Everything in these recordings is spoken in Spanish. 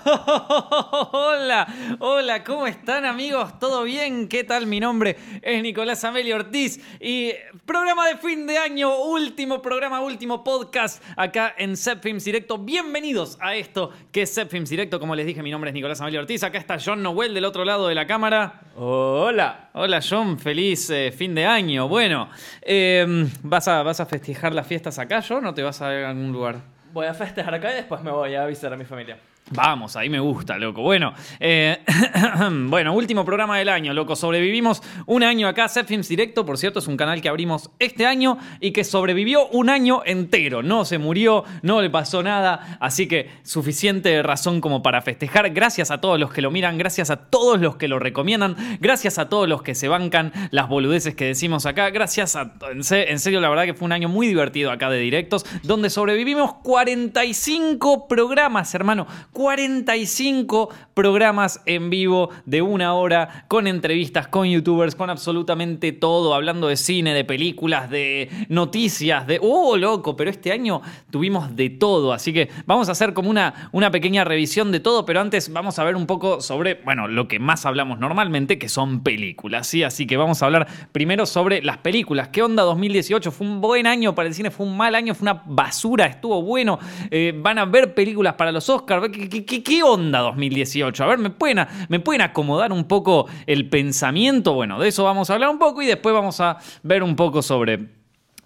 Hola, hola, ¿cómo están amigos? ¿Todo bien? ¿Qué tal? Mi nombre es Nicolás Amelio Ortiz y programa de fin de año, último programa, último podcast acá en Zepfilms Directo. Bienvenidos a esto que es Zepfilms Directo. Como les dije, mi nombre es Nicolás Amelio Ortiz. Acá está John Noel del otro lado de la cámara. Hola. Hola John, feliz eh, fin de año. Bueno, eh, ¿vas, a, ¿vas a festejar las fiestas acá, John, o te vas a ir a algún lugar? Voy a festejar acá y después me voy a visitar a mi familia. Vamos, ahí me gusta, loco. Bueno, eh, bueno, último programa del año, loco. Sobrevivimos un año acá. Films Directo, por cierto, es un canal que abrimos este año y que sobrevivió un año entero. No se murió, no le pasó nada. Así que suficiente razón como para festejar. Gracias a todos los que lo miran, gracias a todos los que lo recomiendan, gracias a todos los que se bancan las boludeces que decimos acá. Gracias a. En serio, la verdad que fue un año muy divertido acá de directos, donde sobrevivimos 45 programas, hermano. 45 programas en vivo de una hora con entrevistas, con youtubers, con absolutamente todo, hablando de cine, de películas, de noticias, de... ¡Oh, loco! Pero este año tuvimos de todo, así que vamos a hacer como una, una pequeña revisión de todo, pero antes vamos a ver un poco sobre, bueno, lo que más hablamos normalmente, que son películas, ¿sí? Así que vamos a hablar primero sobre las películas. ¿Qué onda 2018? ¿Fue un buen año para el cine? ¿Fue un mal año? ¿Fue una basura? ¿Estuvo bueno? Eh, ¿Van a ver películas para los Oscars? ¿Qué, onda 2018? A ver, ¿me pueden, ¿me pueden acomodar un poco el pensamiento? Bueno, de eso vamos a hablar un poco y después vamos a ver un poco sobre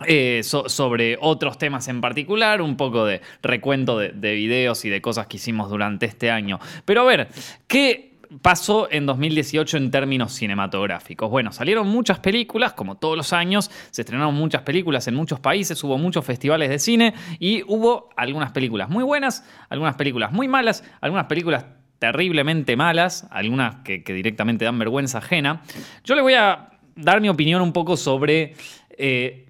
eh, sobre otros temas en particular, un poco de recuento de, de, videos y de cosas que hicimos durante este año. Pero a ver, ¿qué pasó en 2018 en términos cinematográficos? Bueno, salieron muchas películas, como todos los años, se estrenaron muchas películas en muchos países, hubo muchos festivales de cine y hubo algunas películas muy buenas, algunas películas muy malas, algunas películas terriblemente malas, algunas que, directamente dan vergüenza ajena. Yo le voy a dar mi opinión un poco sobre... Eh,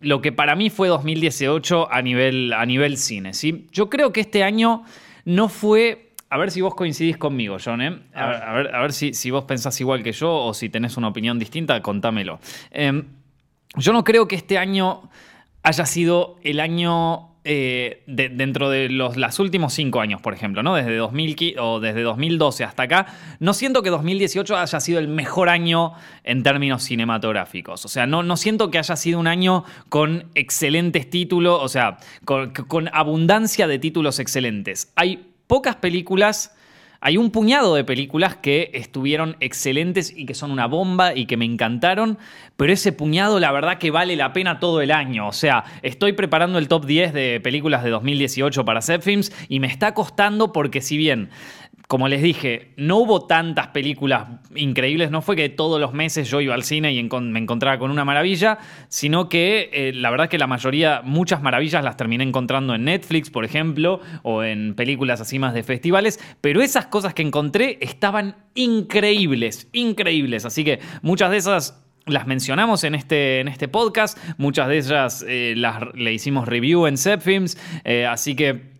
lo que para mí fue 2018 a nivel, a nivel cine. ¿sí? Yo creo que este año no fue a ver si vos coincidís conmigo, John. ¿eh? A, ver, a ver, si, vos pensás igual que yo o si tenés una opinión distinta, contámelo. Em, yo no creo que este año haya sido el año eh, dentro de los las últimos cinco años, por ejemplo, ¿no? Desde, 2000, o desde 2012 hasta acá, no siento que 2018 haya sido el mejor año en términos cinematográficos. O sea, no, no siento que haya sido un año con excelentes títulos, o sea, con abundancia de títulos excelentes. Hay pocas películas. Hay un puñado de películas que estuvieron excelentes y que son una bomba y que me encantaron, pero ese puñado la verdad que vale la pena todo el año. O sea, estoy preparando el top 10 de películas de 2018 para Films y me está costando porque si bien como les dije, no hubo tantas películas increíbles, no fue que todos los meses yo iba al cine y me encontraba con una maravilla, sino que eh, la verdad que la mayoría, muchas maravillas las terminé encontrando en Netflix, por ejemplo, o en películas así más de festivales, pero esas cosas que encontré estaban increíbles, increíbles, así que muchas de esas las mencionamos en este, en este podcast, muchas de ellas eh, las, le hicimos review en Zepfilms, eh, así que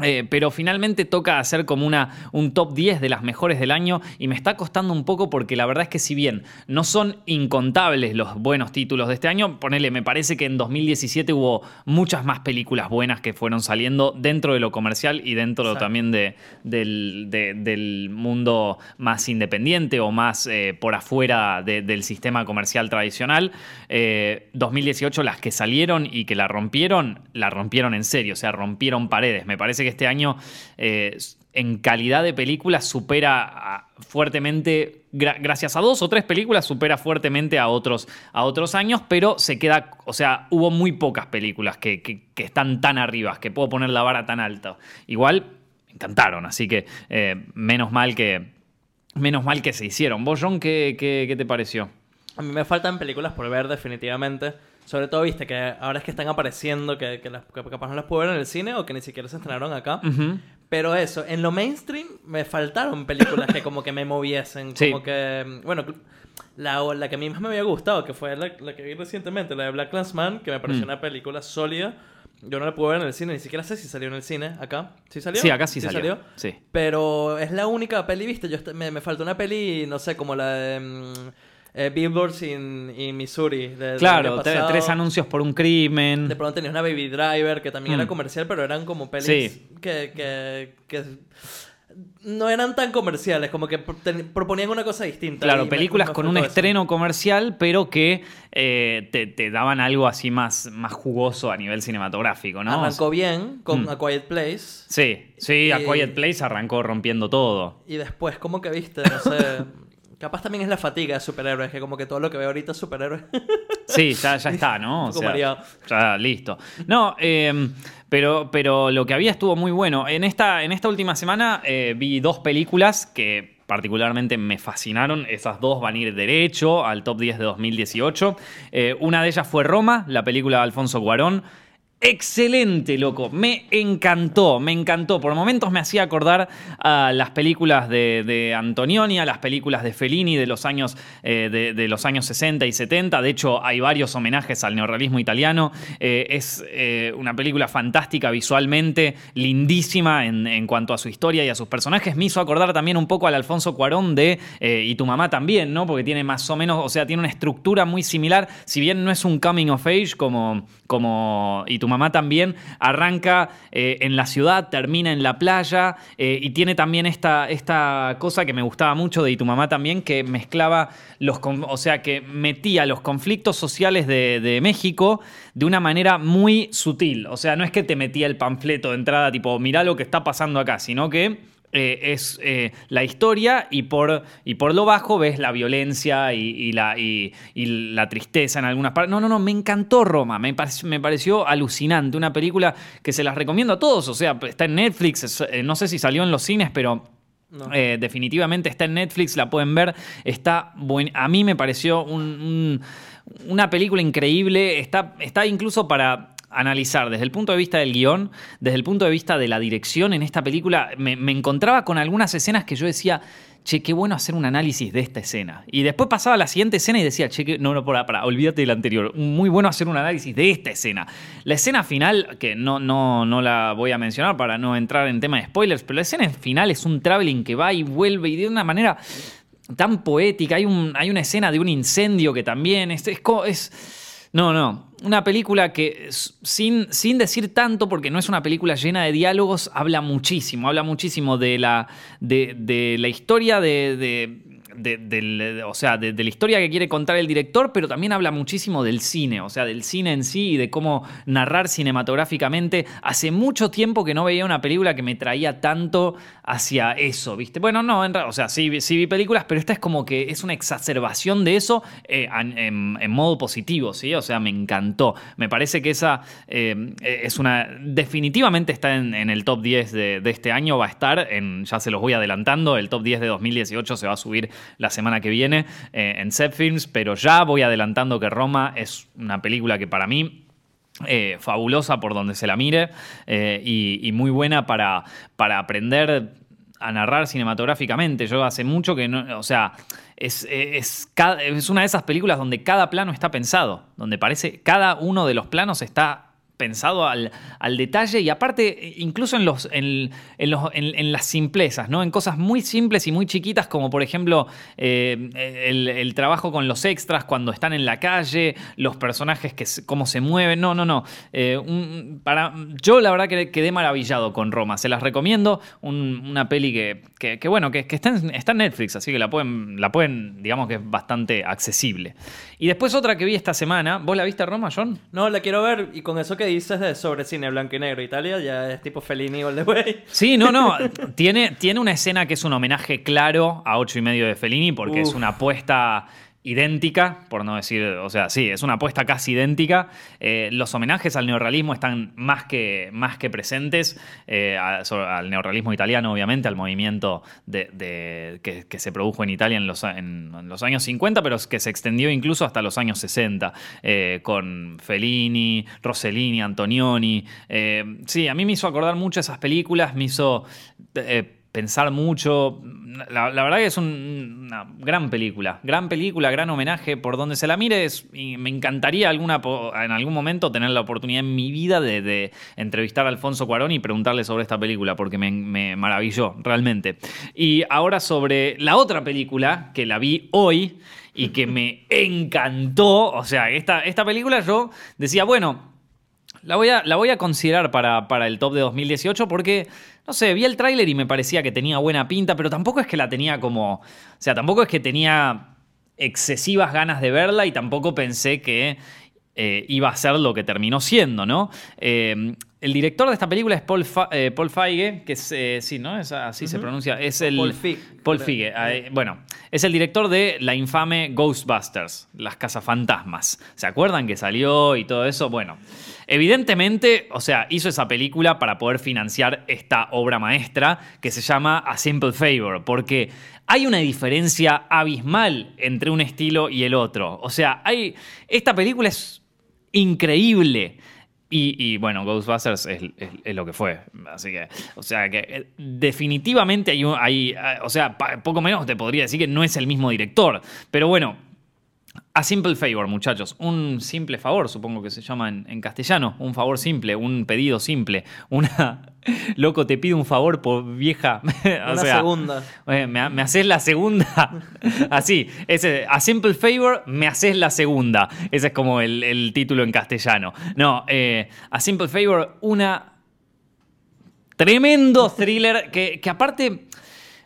eh, pero finalmente toca hacer como una, un top 10 de las mejores del año y me está costando un poco porque la verdad es que si bien no son incontables los buenos títulos de este año, ponele, me parece que en 2017 hubo muchas más películas buenas que fueron saliendo dentro de lo comercial y dentro también de, del, mundo más independiente o más eh, por afuera del sistema comercial tradicional. 2018 eh, las que salieron y que la rompieron, la rompieron en serio, o sea, rompieron paredes. Me parece que este año eh, en calidad de películas supera fuertemente, gracias a dos o tres películas, supera fuertemente a otros, a otros años, pero se queda, o sea, hubo muy pocas películas que, están tan arriba, que puedo poner la vara tan alta. Igual, encantaron, así que eh, menos mal que... Menos mal que se hicieron. ¿Vos, John, qué, qué te pareció? A mí me faltan películas por ver definitivamente. Sobre todo, viste, que ahora es que están apareciendo, que, que, capaz no las puedo ver en el cine o que ni siquiera se estrenaron acá. Pero eso, en lo mainstream me faltaron películas que como que me moviesen. Como que, bueno, la, la que a mí más me había gustado, que fue la, que vi recientemente, la de Black Clansman, que me pareció mm. una película sólida. Yo no la pude ver en el cine, ni siquiera sé si salió en el cine acá. ¿Sí salió? Sí, acá sí, salió. Sí. Pero es la única peli, viste, yo me, me faltó una peli, no sé, como la de... Mm, eh, billboards in, Missouri. claro, tres anuncios por un crimen. De pronto tenías una Baby Driver que también era mm. comercial, pero eran como pelis que, que, no eran tan comerciales, como que proponían una cosa distinta. Claro, películas con un eso. estreno comercial, pero que eh, te, te daban algo así más, más jugoso a nivel cinematográfico, ¿no? Arrancó bien con Mm. A Quiet Place. Sí, sí, A Y- Quiet Place arrancó rompiendo todo. Y después, como que viste, no sé. capaz también es la fatiga de superhéroes, que como que todo lo que veo ahorita es superhéroes. Sí, ya, ya está, ¿no? Poco mareado. ya listo. No, eh, pero, pero lo que había estuvo muy bueno. En esta, en esta última semana eh, vi dos películas que particularmente me fascinaron. Esas dos van a ir derecho al top 10 de 2018. Eh, una de ellas fue Roma, la película de Alfonso Cuarón. Excelente, loco. Me encantó, me encantó. Por momentos me hacía acordar a las películas de, Antonioni, a las películas de Fellini de los, años, eh, de, los años 60 y 70. De hecho, hay varios homenajes al neorrealismo italiano. Eh, es eh, una película fantástica visualmente, lindísima en, cuanto a su historia y a sus personajes. Me hizo acordar también un poco al Alfonso Cuarón de Y tu mamá también, ¿no? Porque tiene más o menos, o sea, tiene una estructura muy similar. Si bien no es un coming of age como, como Y tu mamá también, arranca eh, en la ciudad, termina en la playa eh, y tiene también esta, esta cosa que me gustaba mucho de Y tu mamá también, que mezclaba los, o sea, que metía los conflictos sociales de, de México de una manera muy sutil. O sea, no es que te metía el panfleto de entrada tipo, mirá lo que está pasando acá, sino que eh, es eh, la historia y por, y por lo bajo ves la violencia y, y la, y, y la tristeza en algunas partes. No, no, no, me encantó Roma, me, pareció- me pareció alucinante, una película que se las recomiendo a todos, o sea, está en Netflix, es- eh, no sé si salió en los cines, pero... No. eh, definitivamente está en Netflix, la pueden ver. Está buen, a mí me pareció un- un- una película increíble. Está, está incluso para analizar desde el punto de vista del guion, desde el punto de vista de la dirección en esta película. Me, encontraba con algunas escenas que yo decía, che, qué bueno hacer un análisis de esta escena. Y después pasaba a la siguiente escena y decía, che, no, no, para, para, olvídate del anterior. Muy bueno hacer un análisis de esta escena. La escena final, que no, no, no la voy a mencionar para no entrar en tema de spoilers, pero la escena final es un traveling que va y vuelve y de una manera tan poética. Hay, un, hay una escena de un incendio que también es, es- no, no. Una película que, sin, sin decir tanto, porque no es una película llena de diálogos, habla muchísimo. Habla muchísimo de la, de, de la historia de. de- de- del- o sea, de, la historia que quiere contar el director, pero también habla muchísimo del cine, o sea, del cine en sí y de cómo narrar cinematográficamente. Hace mucho tiempo que no veía una película que me traía tanto hacia eso, ¿viste? Bueno, no, en, o sea, sí, sí vi películas, pero esta es como que es una exacerbación de eso eh, en, modo positivo, ¿sí? O sea, me encantó. Me parece que esa eh, es una. Definitivamente está en, en el top 10 de, de este año, va a estar, en, ya se los voy adelantando, el top 10 de 2018 se va a subir la semana que viene eh, en Set Films, pero ya voy adelantando que Roma es una película que para mí eh, fabulosa por donde se la mire eh, y, muy buena para, para aprender a narrar cinematográficamente. Yo hace mucho que no, o sea, es, es, cada- es una de esas películas donde cada plano está pensado, donde parece cada uno de los planos está pensado al, al detalle y aparte incluso en, los, en, en los- en- las simplezas, ¿no? En cosas muy simples y muy chiquitas como por ejemplo eh, el, trabajo con los extras cuando están en la calle, los personajes que cómo se mueven, no, no, no. Eh, para, yo la verdad que quedé maravillado con Roma, se las recomiendo, un- una peli que, que- que, bueno, que, que está, está en Netflix, así que la pueden, la pueden, digamos que es bastante accesible. Y después otra que vi esta semana, ¿vos la viste Roma, John? No, la quiero ver y con eso que dices de sobre cine blanco y negro Italia ya es tipo Fellini all the way. Sí, no, no. tiene, tiene una escena que es un homenaje claro a ocho y medio de Fellini, porque es una apuesta idéntica, por no decir, o sea, sí, es una apuesta casi idéntica. Eh, los homenajes al neorrealismo están más que, más que presentes, eh, al neorrealismo italiano, obviamente, al movimiento que, se produjo en Italia en los, años 50, pero que se extendió incluso hasta los años 60, eh, con Fellini, Rossellini, Antonioni. Sí, a mí me hizo acordar mucho esas películas, me hizo... pensar mucho. La, la verdad que es un- una gran película. Gran película, gran homenaje. Por donde se la mire, es- y me encantaría alguna, en algún momento tener la oportunidad en mi vida de, de entrevistar a Alfonso Cuarón y preguntarle sobre esta película, porque me, me maravilló, realmente. Y ahora sobre la otra película, que la vi hoy y que me encantó. O sea, esta, esta película yo decía, bueno. La voy a, la voy a considerar para, para el top de 2018 porque, no sé, vi el tráiler y me parecía que tenía buena pinta, pero tampoco es que la tenía como... O sea, tampoco es que tenía excesivas ganas de verla y tampoco pensé que eh, iba a ser lo que terminó siendo, ¿no? Eh, el director de esta película es Paul, eh, Paul Feige, que es, sí, ¿no? Es, así se pronuncia. Es el, Paul Feig. Paul Feige. bueno, es el director de la infame Ghostbusters, las cazafantasmas. ¿Se acuerdan que salió y todo eso? Bueno, evidentemente, o sea, hizo esa película para poder financiar esta obra maestra que se llama A Simple Favor, porque hay una diferencia abismal entre un estilo y el otro. O sea, hay, esta película es increíble. Y, bueno, Ghostbusters es, lo que fue. Así que, o sea, que eh, definitivamente hay, hay, eh, o sea, poco menos te podría decir que no es el mismo director. Pero bueno, a simple favor, muchachos. Un simple favor, supongo que se llama en, castellano. Un favor simple, un pedido simple. Una. Loco, te pido un favor por vieja. o Una segunda. me, me, haces la segunda. Así. Ese, a simple favor, me haces la segunda. Ese es como el, título en castellano. No, eh, a simple favor, una. Tremendo thriller que, que aparte.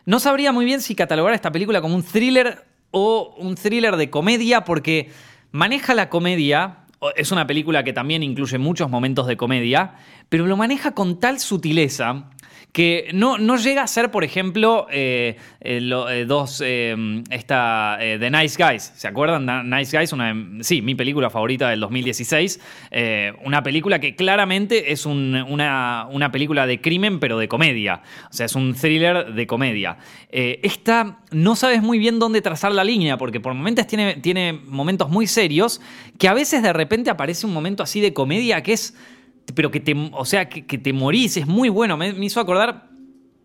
No sabría muy bien si catalogar esta película como un thriller o un thriller de comedia porque maneja la comedia, es una película que también incluye muchos momentos de comedia, pero lo maneja con tal sutileza que no, no llega a ser, por ejemplo, eh, eh, eh, dos, esta, The Nice Guys, ¿se acuerdan? Nice Guys, una, sí, mi película favorita del 2016, una película que claramente es una, una, película de crimen, pero de comedia, o sea, es un thriller de comedia. esta no sabes muy bien dónde trazar la línea, porque por momentos tiene, tiene momentos muy serios, que a veces de repente aparece un momento así de comedia que es pero que te, o sea, que, te morís, es muy bueno. Me, hizo acordar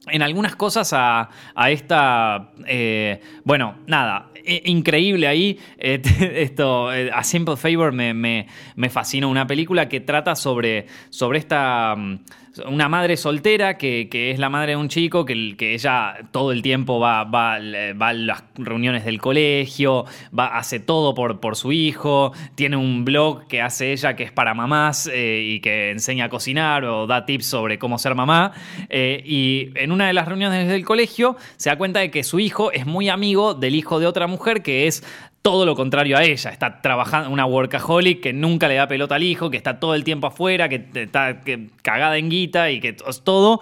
en algunas cosas a, esta, eh, bueno, nada, increíble ahí. Eh, esto, eh, A Simple Favor me, me, me, fascinó. Una película que trata sobre, sobre esta mm, una madre soltera que, es la madre de un chico que, que ella todo el tiempo va, va, va, a las reuniones del colegio, va, hace todo por, por su hijo, tiene un blog que hace ella que es para mamás eh, y que enseña a cocinar o da tips sobre cómo ser mamá. Eh, y en una de las reuniones del colegio se da cuenta de que su hijo es muy amigo del hijo de otra mujer que es todo lo contrario a ella. Está trabajando, una workaholic que nunca le da pelota al hijo, que está todo el tiempo afuera, que está cagada en guita y que es todo.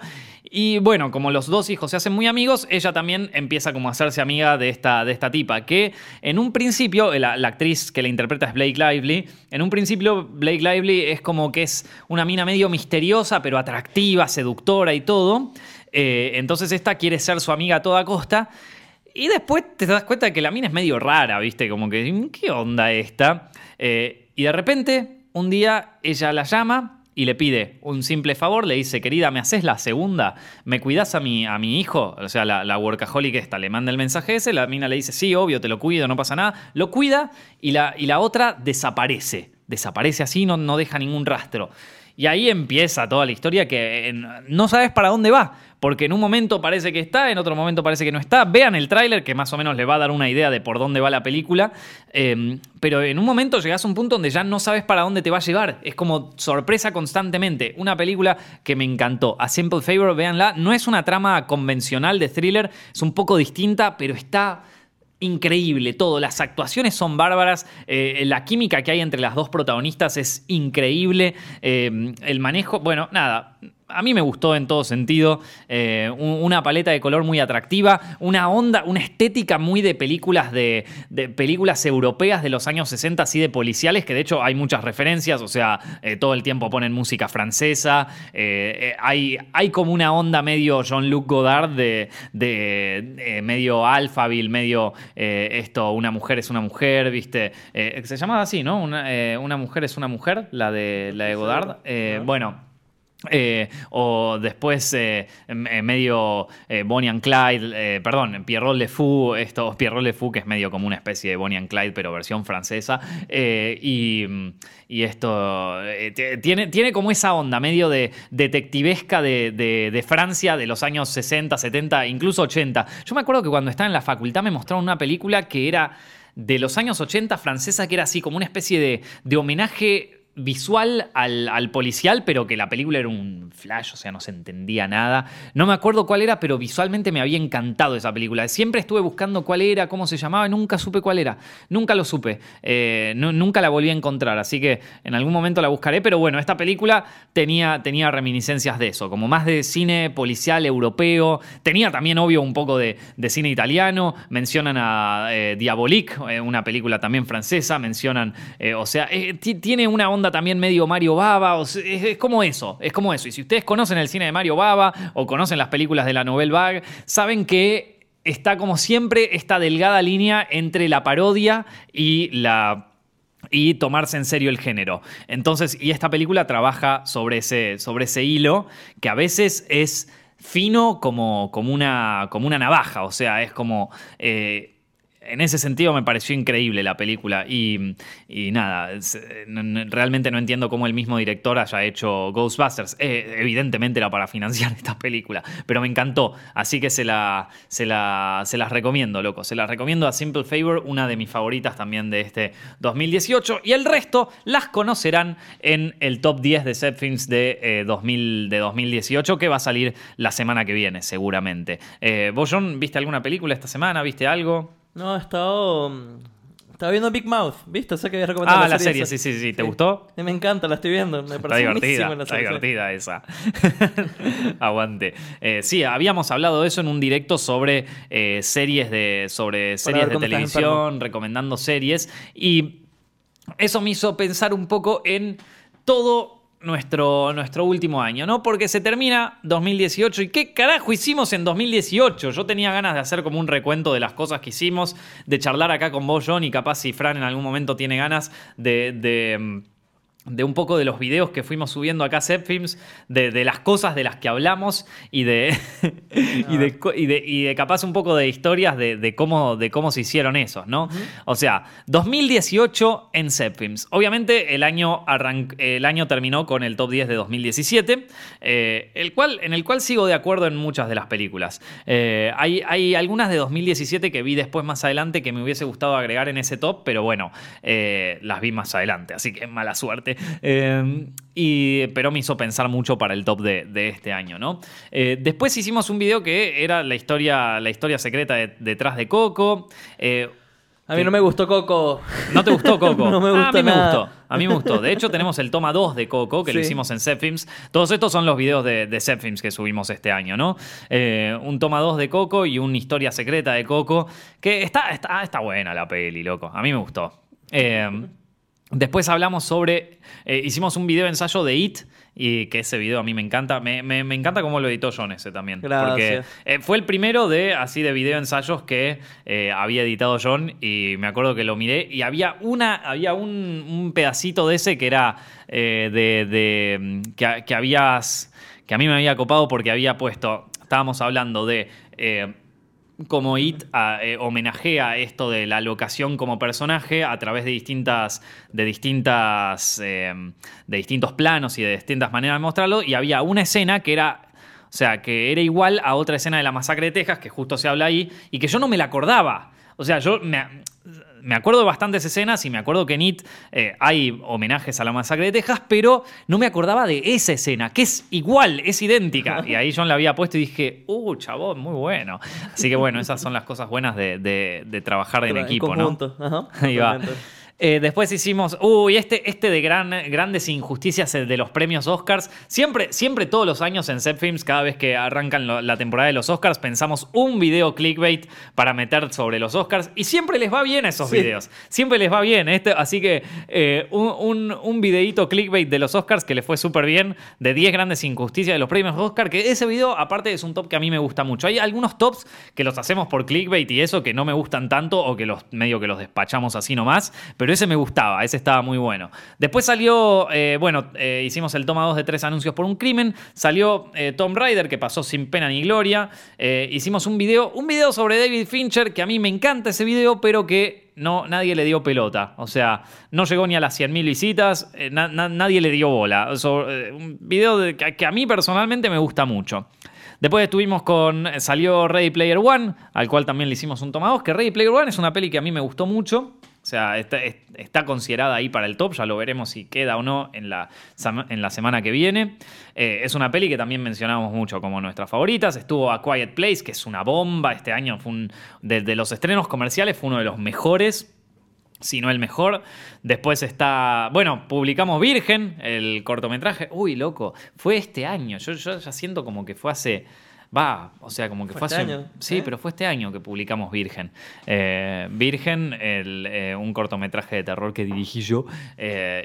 Y bueno, como los dos hijos se hacen muy amigos, ella también empieza como a hacerse amiga de esta, de esta tipa, que en un principio, la, actriz que la interpreta es Blake Lively, en un principio Blake Lively es como que es una mina medio misteriosa, pero atractiva, seductora y todo. Eh, entonces esta quiere ser su amiga a toda costa. Y después te das cuenta de que la mina es medio rara, ¿viste? Como que, ¿qué onda esta? Eh, y de repente, un día ella la llama y le pide un simple favor, le dice, querida, ¿me haces la segunda? ¿Me cuidas a mi, a mi hijo? O sea, la, la workaholic esta le manda el mensaje ese, la mina le dice, sí, obvio, te lo cuido, no pasa nada. Lo cuida y la, y la otra desaparece. Desaparece así, no, no deja ningún rastro. Y ahí empieza toda la historia que no sabes para dónde va, porque en un momento parece que está, en otro momento parece que no está. Vean el tráiler que más o menos le va a dar una idea de por dónde va la película, em, pero en un momento llegas a un punto donde ya no sabes para dónde te va a llevar. Es como sorpresa constantemente. Una película que me encantó. A Simple Favor, véanla. No es una trama convencional de thriller, es un poco distinta, pero está increíble todo. Las actuaciones son bárbaras. Eh, la química que hay entre las dos protagonistas es increíble. Eh, el manejo, bueno, nada a mí me gustó en todo sentido. Eh, una paleta de color muy atractiva, una onda, una estética muy de películas de, películas europeas de los años 60, así de policiales, que de hecho hay muchas referencias, o sea, eh, todo el tiempo ponen música francesa. Eh, hay, hay como una onda medio Jean-Luc Godard de, de medio Alphaville, medio esto, una mujer es una mujer, ¿viste? se llamaba así, ¿no? Una, una, mujer es una mujer, la de, la de Godard. bueno. Eh, o después eh, medio eh, Bonnie and Clyde, perdón, Pierrot Le Fou, esto, Pierrot Le Fou, que es medio como una especie de Bonnie and Clyde, pero versión francesa. Y, esto tiene, tiene como esa onda medio de detectivesca de, de, Francia de los años 60, 70, incluso 80. Yo me acuerdo que cuando estaba en la facultad me mostraron una película que era de los años 80 francesa, que era así como una especie de, de homenaje visual al, al, policial, pero que la película era un flash, o sea, no se entendía nada. No me acuerdo cuál era, pero visualmente me había encantado esa película. Siempre estuve buscando cuál era, cómo se llamaba, nunca supe cuál era. Nunca lo supe. Eh, nunca la volví a encontrar, así que en algún momento la buscaré. Pero bueno, esta película tenía, tenía reminiscencias de eso, como más de cine policial europeo. Tenía también, obvio, un poco de, cine italiano. Mencionan a eh, Diabolique, eh, una película también francesa. Mencionan, o sea, tiene una onda también medio Mario Baba, es, como eso, es como eso. Y si ustedes conocen el cine de Mario Baba o conocen las películas de la Nouvelle Vague, saben que está como siempre esta delgada línea entre la parodia y la y tomarse en serio el género. Entonces, y esta película trabaja sobre ese, sobre ese hilo que a veces es fino como, como, una, como una navaja, o sea, es como... Eh, en ese sentido me pareció increíble la película y, nada, realmente no entiendo cómo el mismo director haya hecho Ghostbusters. Eh, evidentemente era para financiar esta película, pero me encantó, así que se, la, se, la, se las recomiendo, loco. Se las recomiendo a Simple Favor, una de mis favoritas también de este 2018 y el resto las conocerán en el top 10 de set films de, 2000, eh, de 2018 que va a salir la semana que viene seguramente. Eh, ¿Vos, John, viste alguna película esta semana? ¿Viste algo? No, he estado. Mm, estaba viendo Big Mouth, ¿viste? Sé que habías recomendado ah, la serie. sí, sí, sí. ¿Te gustó? Me encanta, la estoy viendo. Me está divertida, está divertida esa. Aguante. Eh, sí, habíamos hablado de eso en un directo sobre eh, series de, sobre series de televisión, recomendando series. Y eso me hizo pensar un poco en todo nuestro, nuestro último año, ¿no? Porque se termina 2018 y qué carajo hicimos en 2018. Yo tenía ganas de hacer como un recuento de las cosas que hicimos, de charlar acá con vos, John, y capaz si Fran en algún momento tiene ganas de, de mm, de un poco de los videos que fuimos subiendo acá a de, de las cosas de las que hablamos y de, y, de, y, de, capaz un poco de historias de, cómo, de cómo se hicieron esos, ¿no? O sea, 2018 en Zepfilms. Obviamente el año, el año terminó con el top 10 de 2017, eh, el cual, en el cual sigo de acuerdo en muchas de las películas. Eh, hay, hay, algunas de 2017 que vi después más adelante que me hubiese gustado agregar en ese top, pero bueno, eh, las vi más adelante, así que mala suerte. Em, y, pero me hizo pensar mucho para el top de, este año, ¿no? Eh, después hicimos un video que era la historia, la historia secreta detrás de Coco. Eh, a mí no me gustó Coco. ¿No te gustó Coco? no me ah, gustó. a mí me gustó. A mí me gustó. De hecho, tenemos el toma 2 de Coco, que lo hicimos en Zepfilms. Todos estos son los videos de, de que subimos este año, ¿no? Eh, un toma 2 de Coco y una historia secreta de Coco. Que está, está, está buena la peli, loco. A mí me gustó. Después hablamos sobre. Eh, hicimos un video ensayo de It. Y que ese video a mí me encanta. Me, encanta cómo lo editó John ese también. Porque eh, fue el primero de así de video ensayos que eh, había editado John. Y me acuerdo que lo miré. Y había una. Había un, pedacito de ese que era de. Mm, que, que habías. Que a mí me había copado porque había puesto. Estábamos hablando de como It eh, homenajea esto de la locación como personaje a través de distintas, de distintas, eh, de distintos planos y de distintas maneras de mostrarlo. Y había una escena que era, o sea, que era igual a otra escena de la masacre de Texas que justo se habla ahí y que yo no me la acordaba. O sea, yo me, me acuerdo de bastantes escenas y me acuerdo que en It eh, hay homenajes a la masacre de Texas, pero no me acordaba de esa escena, que es igual, es idéntica. Y ahí John la había puesto y dije, uh, chabón, muy bueno. Así que bueno, esas son las cosas buenas de, trabajar en equipo, ¿no? Ajá, ahí va. Eh, después hicimos, uy, este, este de gran, grandes injusticias de los premios Oscars. Siempre, siempre todos los años en Set Films, cada vez que arrancan la temporada de los Oscars, pensamos un video clickbait para meter sobre los Oscars. Y siempre les va bien esos videos. Siempre les va bien. Este, así que eh, un, un, videíto clickbait de los Oscars que le fue súper bien, de 10 grandes injusticias de los premios Oscar, que ese video aparte es un top que a mí me gusta mucho. Hay algunos tops que los hacemos por clickbait y eso que no me gustan tanto o que los medio que los despachamos así nomás, pero ese me gustaba, ese estaba muy bueno. Después salió, eh, bueno, eh, hicimos el toma 2 de tres anuncios por un crimen, salió eh, Tom Rider que pasó sin pena ni gloria, hicimos un video, un video sobre David Fincher, que a mí me encanta ese video, pero que no, nadie le dio pelota. O sea, no llegó ni a las 100.000 visitas, nadie le dio bola. un video que, que a mí personalmente me gusta mucho. Después estuvimos con. Salió Ready Player One, al cual también le hicimos un toma 2. Que Ready Player One es una peli que a mí me gustó mucho sea, está, está, considerada ahí para el top, ya lo veremos si queda o no en la, en la semana que viene. Eh, es una peli que también mencionamos mucho como nuestras favoritas. Estuvo A Quiet Place, que es una bomba. Este año fue un, desde los estrenos comerciales fue uno de los mejores si no el mejor. Después está, bueno, publicamos Virgen, el cortometraje. Uy, loco, fue este año. Yo, yo ya siento como que fue hace Va, o sea, como que fue, este hace. año? Sí, ¿Eh? pero fue este año que publicamos Virgen. Eh, Virgen, el, eh, un cortometraje de terror que dirigí yo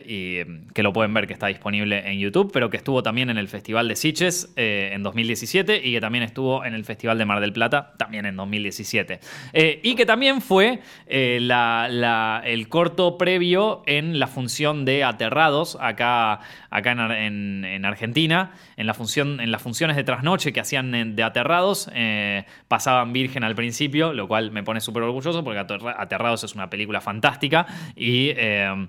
y mm, que lo pueden ver que está disponible en YouTube, pero que estuvo también en el Festival de Sitges en 2017 y que también estuvo en el Festival de Mar del Plata también en 2017. Eh, y que también fue la- la- el corto previo en la función de Aterrados acá, acá en- en Argentina, en, la función, en las funciones de trasnoche que hacían en- de Aterrados, eh, pasaban Virgen al principio, lo cual me pone súper orgulloso porque Aterra- Aterrados es una película fantástica y... eh,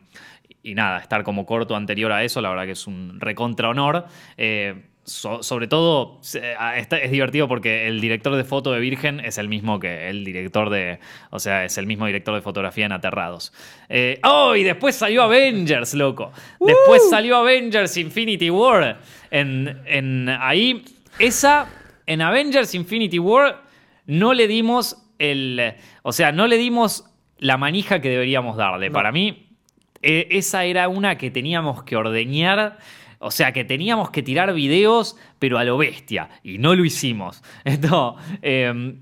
y nada, estar como corto anterior a eso, la verdad que es un recontra honor. Eh, so- sobre todo, es divertido porque el director de foto de Virgen es el mismo que el director de. O sea, es el mismo director de fotografía en Aterrados. Eh, ¡Oh! Y después salió Avengers, loco. Después salió Avengers Infinity War. En, en ahí, esa. En Avengers Infinity War no le dimos el. O sea, no le dimos la manija que deberíamos darle. No. Para mí, eh, esa era una que teníamos que ordeñar. O sea, que teníamos que tirar videos, pero a lo bestia. Y no lo hicimos. Esto. eh,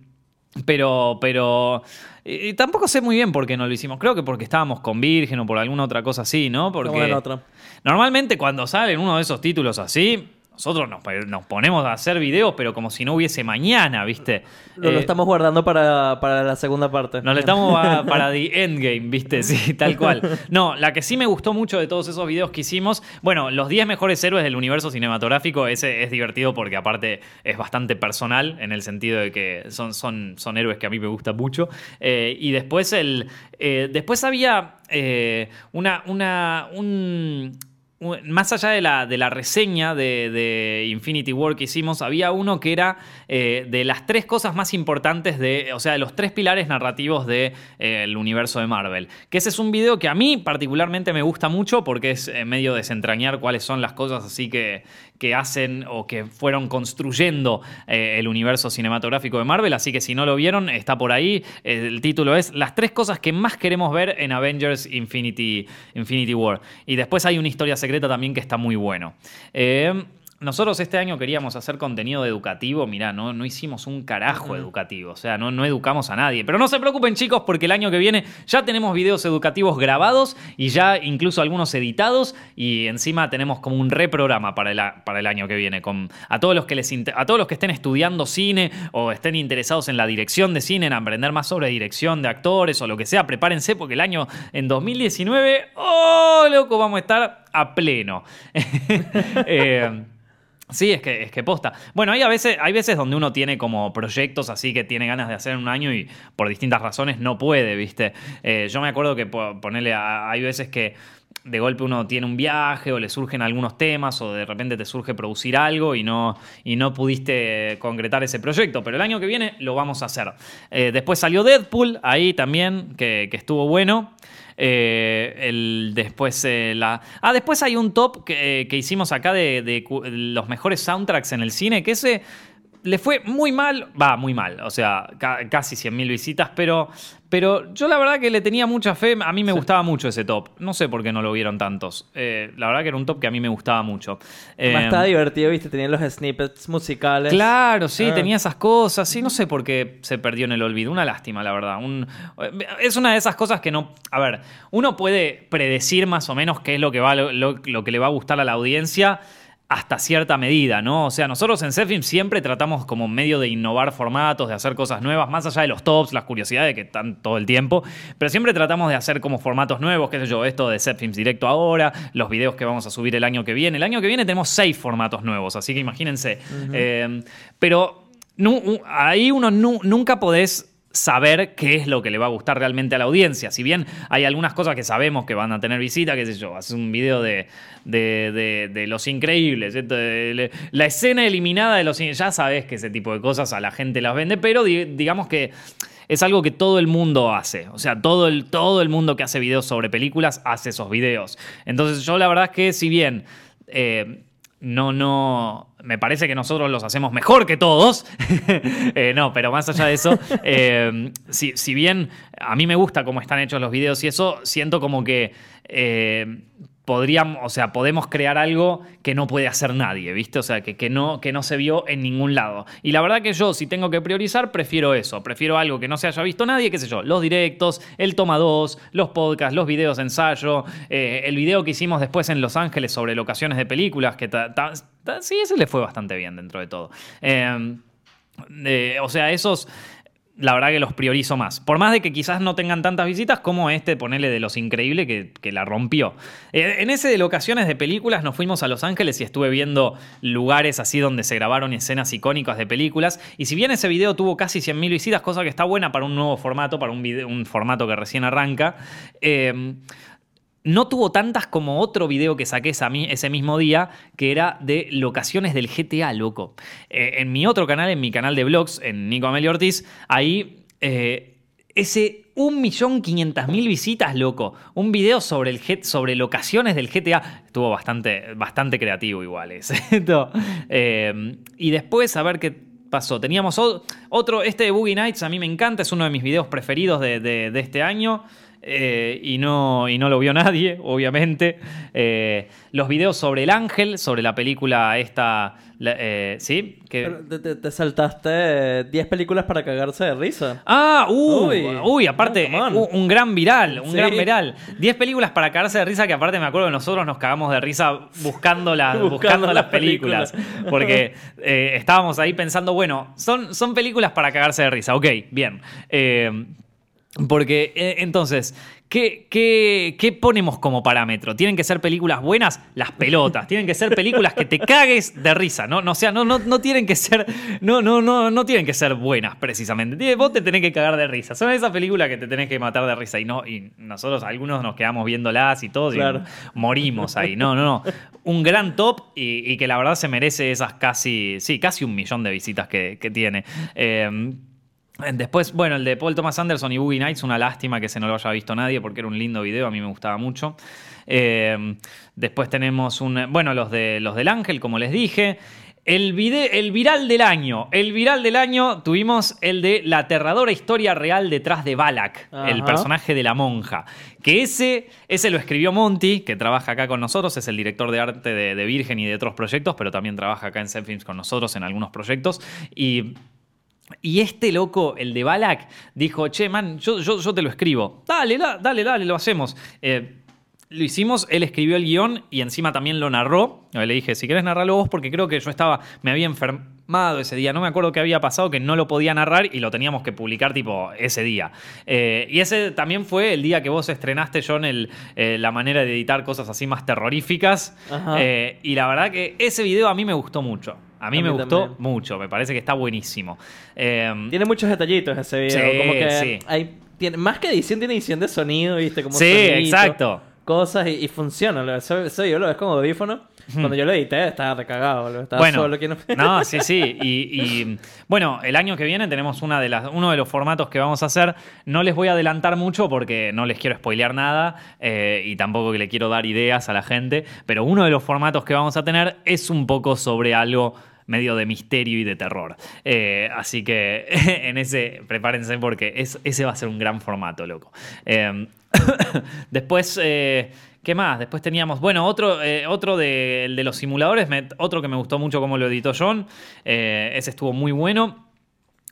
pero, pero. eh, tampoco sé muy bien por qué no lo hicimos. Creo que porque estábamos con Virgen o por alguna otra cosa así, ¿no? Porque. Otra. Normalmente cuando salen uno de esos títulos así, nosotros nos, nos ponemos a hacer videos, pero como si no hubiese mañana, ¿viste? Lo, lo Eh, estamos guardando para, para la segunda parte. nos le estamos a- para The Endgame, ¿viste? Sí, tal cual. No, la que sí me gustó mucho de todos esos videos que hicimos, bueno, los 10 mejores héroes del universo cinematográfico, ese es divertido porque aparte es bastante personal en el sentido de que son, son, son héroes que a mí me gustan mucho. Eh, y después el. eh, después había una. una un, un- más allá de la, de la reseña de, Infinity War que hicimos, había uno que era eh, de las tres cosas más importantes de, o sea, de los tres pilares narrativos del de, eh, universo de Marvel. Que ese es un video que a mí particularmente me gusta mucho porque es eh, medio desentrañar cuáles son las cosas así que, que hacen o que fueron construyendo eh, el universo cinematográfico de Marvel. Así que si no lo vieron, está por ahí. El título es Las tres cosas que más queremos ver en Avengers Infinity, Infinity War. Y después hay una historia secreta también que está muy bueno. Eh, nosotros este año queríamos hacer contenido educativo, mirá, no, no hicimos un carajo educativo, o sea, no, no educamos a nadie. Pero no se preocupen chicos, porque el año que viene ya tenemos videos educativos grabados y ya incluso algunos editados y encima tenemos como un reprograma para el, a- para el año que viene. Con, a, todos los que les, a todos los que estén estudiando cine o estén interesados en la dirección de cine, en aprender más sobre dirección de actores o lo que sea, prepárense porque el año en 2019, ¡oh, loco! Vamos a estar a pleno. Eh, Sí, es que, es que posta. Bueno, hay a veces, hay veces donde uno tiene como proyectos así que tiene ganas de hacer en un año y por distintas razones no puede, ¿viste? Eh, yo me acuerdo que po- ponerle hay veces que de golpe uno tiene un viaje o le surgen algunos temas o de repente te surge producir algo y no, y no pudiste concretar ese proyecto. Pero el año que viene lo vamos a hacer. Eh, después salió Deadpool ahí también, que estuvo bueno. Eh, el, después eh, la. Ah, después hay un top que, eh, que hicimos acá de, de cu- los mejores soundtracks en el cine, que ese le fue muy mal, va, muy mal, o sea, ca- casi 100.000 visitas, pero, pero yo la verdad que le tenía mucha fe, a mí me gustaba mucho ese top, no sé por qué no lo vieron tantos, Eh, la verdad que era un top que a mí me gustaba mucho. Eh, estaba divertido, viste, tenían los snippets musicales. Claro, sí, Ah. tenía esas cosas. Sí, no sé por qué se perdió en el olvido. Una lástima, la verdad. Un- es una de esas cosas que no. A ver, uno puede predecir más o menos qué es lo que, va, lo, lo que le va a gustar a la audiencia hasta cierta medida, ¿no? O sea, nosotros en Zephyr siempre tratamos como medio de innovar formatos, de hacer cosas nuevas, más allá de los tops, las curiosidades que están todo el tiempo, pero siempre tratamos de hacer como formatos nuevos, qué sé yo, esto de Zepfilms directo ahora, los videos que vamos a subir el año que viene. El año que viene tenemos seis formatos nuevos, así que imagínense. Eh, pero u- ahí uno nu- nunca podés saber qué es lo que le va a gustar realmente a la audiencia. Si bien hay algunas cosas que sabemos que van a tener visita, qué sé yo, haces un video de, de, Los Increíbles, la escena eliminada de Los In- ya sabes que ese tipo de cosas a la gente las vende, pero di- digamos que es algo que todo el mundo hace. O sea, todo el, todo el mundo que hace videos sobre películas hace esos videos. Entonces yo la verdad es que si bien... Eh, no, no, me parece que nosotros los hacemos mejor que todos. Eh, no, pero más allá de eso, eh, si, bien a mí me gusta cómo están hechos los videos y eso, siento como que podríamos, o sea, podemos crear algo que no puede hacer nadie, ¿viste? O sea, que, que, no, que no se vio en ningún lado. Y la verdad que yo, si tengo que priorizar, prefiero eso. Prefiero algo que no se haya visto nadie, qué sé yo, los directos, el toma 2, los podcasts, los videos de ensayo, eh, el video que hicimos después en Los Ángeles sobre locaciones de películas, que sí, ese le fue bastante bien dentro de todo. Eh, o sea, esos la verdad que los priorizo más. Por más de que quizás no tengan tantas visitas como este, ponerle de los increíble que, la rompió. Eh, en ese de locaciones de películas nos fuimos a Los Ángeles y estuve viendo lugares así donde se grabaron escenas icónicas de películas. Y si bien ese video tuvo casi 100.000 visitas, cosa que está buena para un nuevo formato, para un, un formato que recién arranca, eh, no tuvo tantas como otro video que saqué ese mismo día, que era de locaciones del GTA, loco. Eh, en mi otro canal, en mi canal de vlogs, en Nico Amelio Ortiz, ahí eh, ese 1.500.000 visitas, loco. Un video sobre, el sobre locaciones del GTA. Estuvo bastante, bastante creativo igual ese. Eh, y después, a ver qué pasó. Teníamos otro, este de Boogie Nights, a mí me encanta, es uno de mis videos preferidos de este año. Eh, y, no, y no lo vio nadie, obviamente. Eh, los videos sobre el ángel, sobre la película esta, eh, ¿sí? Que... Te, saltaste 10 películas para cagarse de risa. Ah, uy, uy, aparte, un, gran viral, un gran viral. 10 películas para cagarse de risa que aparte me acuerdo que nosotros nos cagamos de risa buscando, buscando, las películas. porque estábamos ahí pensando, bueno, son, son películas para cagarse de risa, ok, bien. Porque eh, entonces, ¿qué, ¿qué, ponemos como parámetro? ¿Tienen que ser películas buenas? Las pelotas. Tienen que ser películas que te cagues de risa, ¿no? O sea, no, no, no tienen que ser. No, no, no, no tienen que ser buenas, precisamente. Vos te tenés que cagar de risa. Son esas películas que te tenés que matar de risa. Y no, y nosotros, algunos nos quedamos viéndolas y todos y morimos ahí. No, no, no. Un gran top y, que la verdad se merece esas casi. Sí, casi un millón de visitas que, tiene. Eh, Después, bueno, el de Paul Thomas Anderson y Boogie Nights, una lástima que se no lo haya visto nadie porque era un lindo video, a mí me gustaba mucho. Eh, después tenemos un, bueno, los, de, los del Ángel, como les dije. El, el viral del año. El viral del año tuvimos el de la aterradora historia real detrás de Balak, el personaje de la monja. Que ese, ese lo escribió Monty, que trabaja acá con nosotros, es el director de arte de, Virgen y de otros proyectos, pero también trabaja acá en Films con nosotros en algunos proyectos. Y y este loco, el de Balak, dijo, che, man, yo, yo, te lo escribo. Dale, dale, dale, lo hacemos. Eh, lo hicimos, él escribió el guion y encima también lo narró. Le dije, si querés narrarlo vos, porque creo que yo estaba, me había enfermado ese día. No me acuerdo qué había pasado, que no lo podía narrar y lo teníamos que publicar tipo ese día. Eh, y ese también fue el día que vos estrenaste, John, el, eh, la manera de editar cosas así más terroríficas. y la verdad que ese video a mí me gustó mucho. A mí, me gustó mucho, me parece que está buenísimo. Em, tiene muchos detallitos ese video. como que hay, tiene, más que edición, tiene edición de sonido, ¿viste? Como sí, exacto. Cosas y, funciona. Eso, yo lo ves como audífono. Cuando yo lo edité estaba recagado, estaba bueno, solo. no... sí, sí. Y, bueno, el año que viene tenemos una de las, uno de los formatos que vamos a hacer. No les voy a adelantar mucho porque no les quiero spoilear nada eh, y tampoco que le quiero dar ideas a la gente. Pero uno de los formatos que vamos a tener es un poco sobre algo medio de misterio y de terror. Eh, así que en ese, prepárense porque ese va a ser un gran formato, loco. Eh, después, eh, ¿qué más? Después teníamos, bueno, otro, otro de, de, los simuladores, otro que me gustó mucho cómo lo editó John. ese estuvo muy bueno.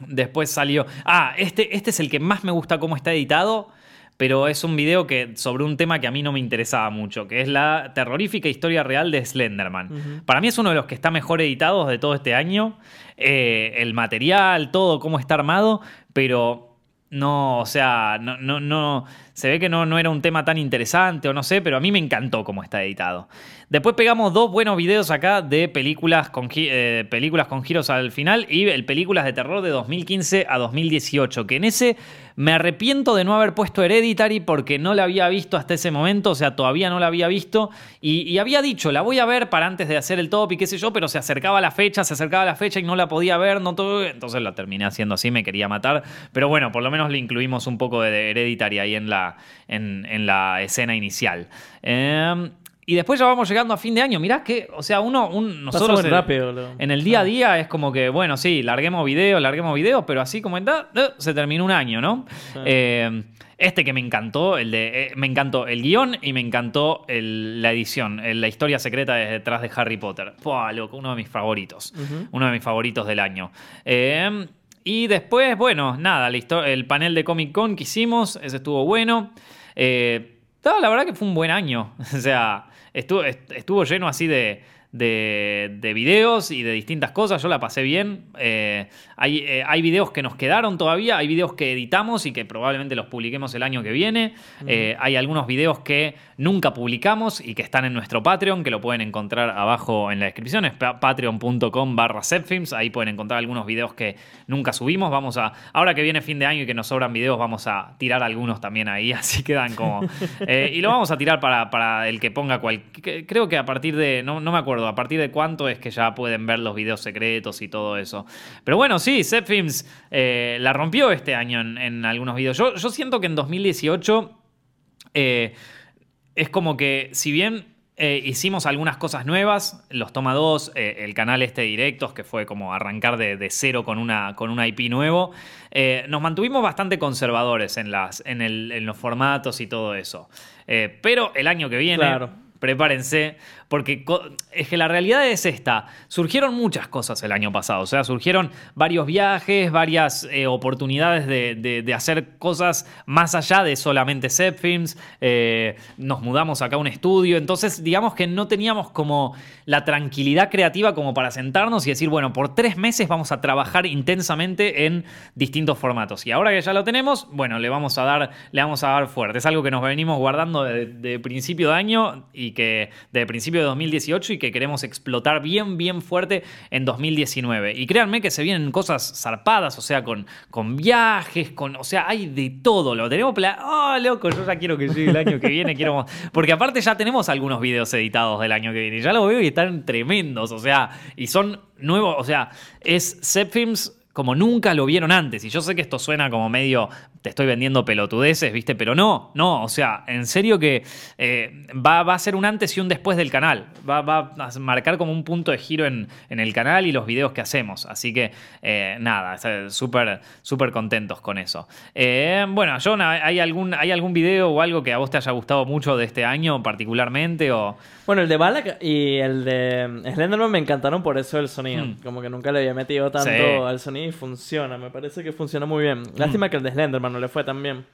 Después salió. Ah, este, este es el que más me gusta cómo está editado pero es un video que, sobre un tema que a mí no me interesaba mucho, que es la terrorífica historia real de Slenderman. Para mí es uno de los que está mejor editados de todo este año. Eh, el material, todo, cómo está armado, pero no, o sea, no, no, no se ve que no, no era un tema tan interesante o no sé, pero a mí me encantó cómo está editado. Después pegamos dos buenos videos acá de películas con, eh, películas con giros al final y el películas de terror de 2015 a 2018, que en ese me arrepiento de no haber puesto Hereditary porque no la había visto hasta ese momento, o sea, todavía no la había visto y, había dicho, la voy a ver para antes de hacer el top y qué sé yo, pero se acercaba la fecha, se acercaba la fecha y no la podía ver, no todo, entonces la terminé haciendo así, me quería matar, pero bueno, por lo menos le incluimos un poco de Hereditary ahí en la, en, la escena inicial. Eh, y después ya vamos llegando a fin de año. Mirá que, o sea, uno, un, nosotros en, el día a día es como que, bueno, sí, larguemos videos, larguemos videos, pero así como está, eh, se terminó un año, ¿no? Eh, este que me encantó, el de, eh, me encantó el guion y me encantó la edición, la historia secreta detrás de Harry Potter. Pua, loco, uno de mis favoritos, uno de mis favoritos del año. y después, bueno, nada, el panel de Comic Con que hicimos, ese estuvo bueno. la verdad que fue un buen año, o sea estuvo, estuvo lleno así de, de, de, videos y de distintas cosas. Yo la pasé bien. Eh, hay, eh, hay, videos que nos quedaron todavía, hay videos que editamos y que probablemente los publiquemos el año que viene. Eh, hay algunos videos que nunca publicamos y que están en nuestro Patreon, que lo pueden encontrar abajo en la descripción. Es patreon.com barra Ahí pueden encontrar algunos videos que nunca subimos. Vamos a. Ahora que viene fin de año y que nos sobran videos, vamos a tirar algunos también ahí. Así quedan como. y lo vamos a tirar para, para el que ponga cual. Creo que a partir de. No, no me acuerdo a partir de cuánto es que ya pueden ver los videos secretos y todo eso. Pero bueno, sí, Set Films eh, la rompió este año en, algunos videos. Yo, siento que en 2018 eh, es como que, si bien eh, hicimos algunas cosas nuevas, los Toma 2, el canal este directos, que fue como arrancar de, cero con una, con una IP nuevo, nos mantuvimos bastante conservadores en, las, en, en, los formatos y todo eso. pero el año que viene, prepárense, porque es que la realidad es esta. Surgieron muchas cosas el año pasado, o sea, surgieron varios viajes, varias eh, oportunidades de, hacer cosas más allá de solamente set films. Eh, nos mudamos acá a un estudio, entonces digamos que no teníamos como la tranquilidad creativa como para sentarnos y decir, bueno, por tres meses vamos a trabajar intensamente en distintos formatos. Y ahora que ya lo tenemos, bueno, le vamos a dar, le vamos a dar fuerte. Es algo que nos venimos guardando de, de principio de año y que de principio 2018 y que queremos explotar bien, bien fuerte en 2019. Y créanme que se vienen cosas zarpadas, o sea, con, con viajes, con, o sea, hay de todo. Lo tenemos Oh, loco, yo ya quiero que llegue el año que viene. quiero... Porque aparte ya tenemos algunos videos editados del año que viene. Ya lo veo y están tremendos, o sea, y son nuevos, o sea, es Zepfilms como nunca lo vieron antes. Y yo sé que esto suena como medio, te estoy vendiendo pelotudeces, ¿viste? Pero no, no, o sea, en serio que eh, va, a ser un antes y un después del canal. Va, a marcar como un punto de giro en, el canal y los videos que hacemos. Así que, eh, nada, súper, súper contentos con eso. Eh, bueno, John, ¿hay algún, ¿hay algún video o algo que a vos te haya gustado mucho de este año particularmente? O... Bueno, el de Balak y el de Slenderman me encantaron por eso el sonido. Hmm. Como que nunca le había metido tanto al sonido y funciona. Me parece que funciona muy bien. Lástima que el de Slenderman no le fue tan bien.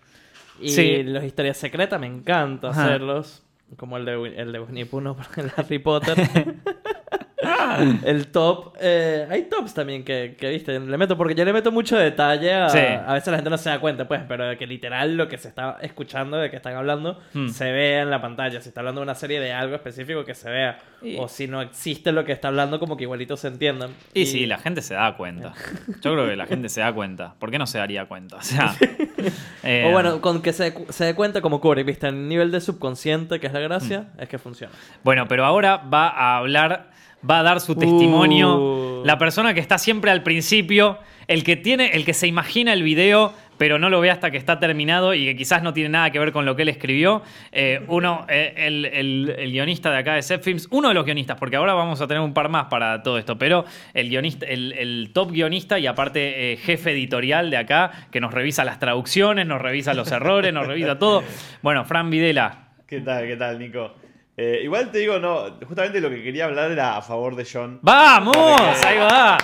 Y los historias secretas me encanta hacerlos. Como el de, el de Winnie Pooh, el Harry Potter. el top. Eh, hay tops también que, que, viste. Le meto, porque yo le meto mucho detalle. A, a veces la gente no se da cuenta, pues, pero de que literal lo que se está escuchando, de que están hablando, hmm. se ve en la pantalla. Si está hablando de una serie de algo específico, que se vea. O si no existe lo que está hablando, como que igualito se entiendan. Y, sí, la gente se da cuenta. Yo creo que la gente se da cuenta. ¿Por qué no se daría cuenta? O sea. Eh, o bueno, con que se, se dé cuenta como Corey, viste, el nivel de subconsciente, que es la gracia, hmm. es que funciona. Bueno, pero ahora va a hablar va a dar su testimonio. Uh. La persona que está siempre al principio, el que tiene, el que se imagina el video, pero no lo ve hasta que está terminado y que quizás no tiene nada que ver con lo que él escribió. Eh, uno, eh, el, guionista de acá de Set Films, uno de los guionistas, porque ahora vamos a tener un par más para todo esto, pero el guionista, el, top guionista y aparte eh, jefe editorial de acá, que nos revisa las traducciones, nos revisa los errores, nos revisa todo. Bueno, Fran Videla. ¿Qué tal, qué tal, Nico? Igual te digo, no, justamente lo que quería hablar era a favor de John. ¡Vamos! ahí va.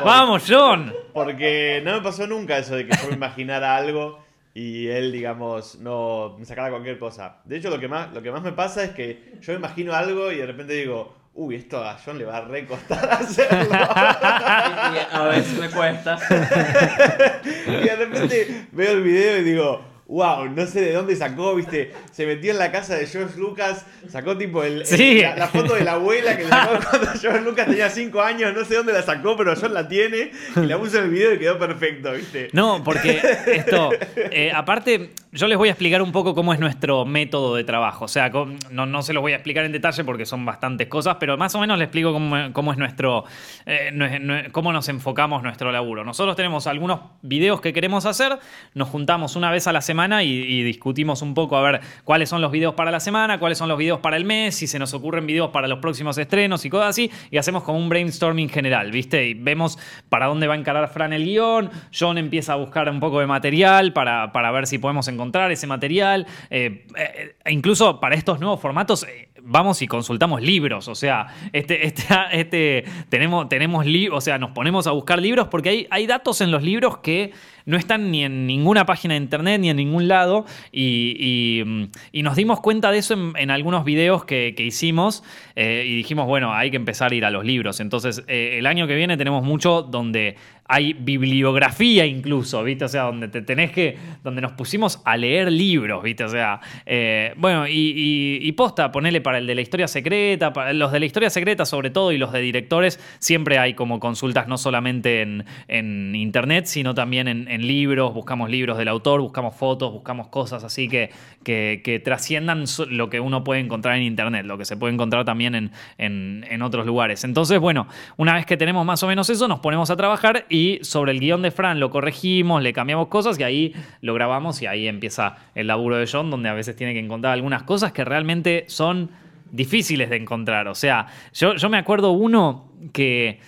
¡Vamos, John! Porque no me pasó nunca eso de que yo me imaginara algo y él, digamos, no me sacara cualquier cosa. De hecho, lo que más, lo que más me pasa es que yo me imagino algo y de repente digo, uy, esto a John le va a recostar hacerlo. y a veces me cuesta. y de repente veo el video y digo, wow, no sé de dónde sacó, viste, se metió en la casa de George Lucas, sacó tipo el, la, la foto de la abuela que sacó cuando George Lucas tenía 5 años, no sé dónde la sacó, pero John la tiene y la puso en el video y quedó perfecto, viste. No, porque esto, eh, aparte, yo les voy a explicar un poco cómo es nuestro método de trabajo. O sea, no, no se los voy a explicar en detalle porque son bastantes cosas, pero más o menos les explico cómo, cómo es nuestro, eh, cómo nos enfocamos nuestro laburo. Nosotros tenemos algunos videos que queremos hacer, nos juntamos una vez a la semana y, discutimos un poco a ver cuáles son los videos para la semana, cuáles son los videos para el mes, si se nos ocurren videos para los próximos estrenos y cosas así, y hacemos como un brainstorming general, ¿viste? Y vemos para dónde va a encarar Fran el guion, John empieza a buscar un poco de material para, para ver si podemos encontrar ese material, eh, eh, e incluso para estos nuevos formatos... eh, Vamos y consultamos libros, o sea, este, este, este, tenemos, tenemos o sea, nos ponemos a buscar libros porque hay, hay datos en los libros que no están ni en ninguna página de internet ni en ningún lado y, y, mm, nos dimos cuenta de eso en, en algunos videos que, que hicimos eh, y dijimos, bueno, hay que empezar a ir a los libros. Entonces, eh, el año que viene tenemos mucho donde hay bibliografía incluso, ¿viste? O sea, donde te tenés que, donde nos pusimos a leer libros, ¿viste? O sea, eh, bueno, y, posta, ponele para el de la historia secreta, los de la historia secreta sobre todo y los de directores, siempre hay como consultas no solamente en, en internet, sino también en, libros, buscamos libros del autor, buscamos fotos, buscamos cosas así que, que, que trasciendan lo que uno puede encontrar en internet, lo que se puede encontrar también en- en otros lugares. Entonces, bueno, una vez que tenemos más o menos eso, nos ponemos a trabajar y sobre el guion de Fran lo corregimos, le cambiamos cosas y ahí lo grabamos y ahí empieza el laburo de John, donde a veces tiene que encontrar algunas cosas que realmente son difíciles de encontrar. O sea, yo, yo me acuerdo uno que,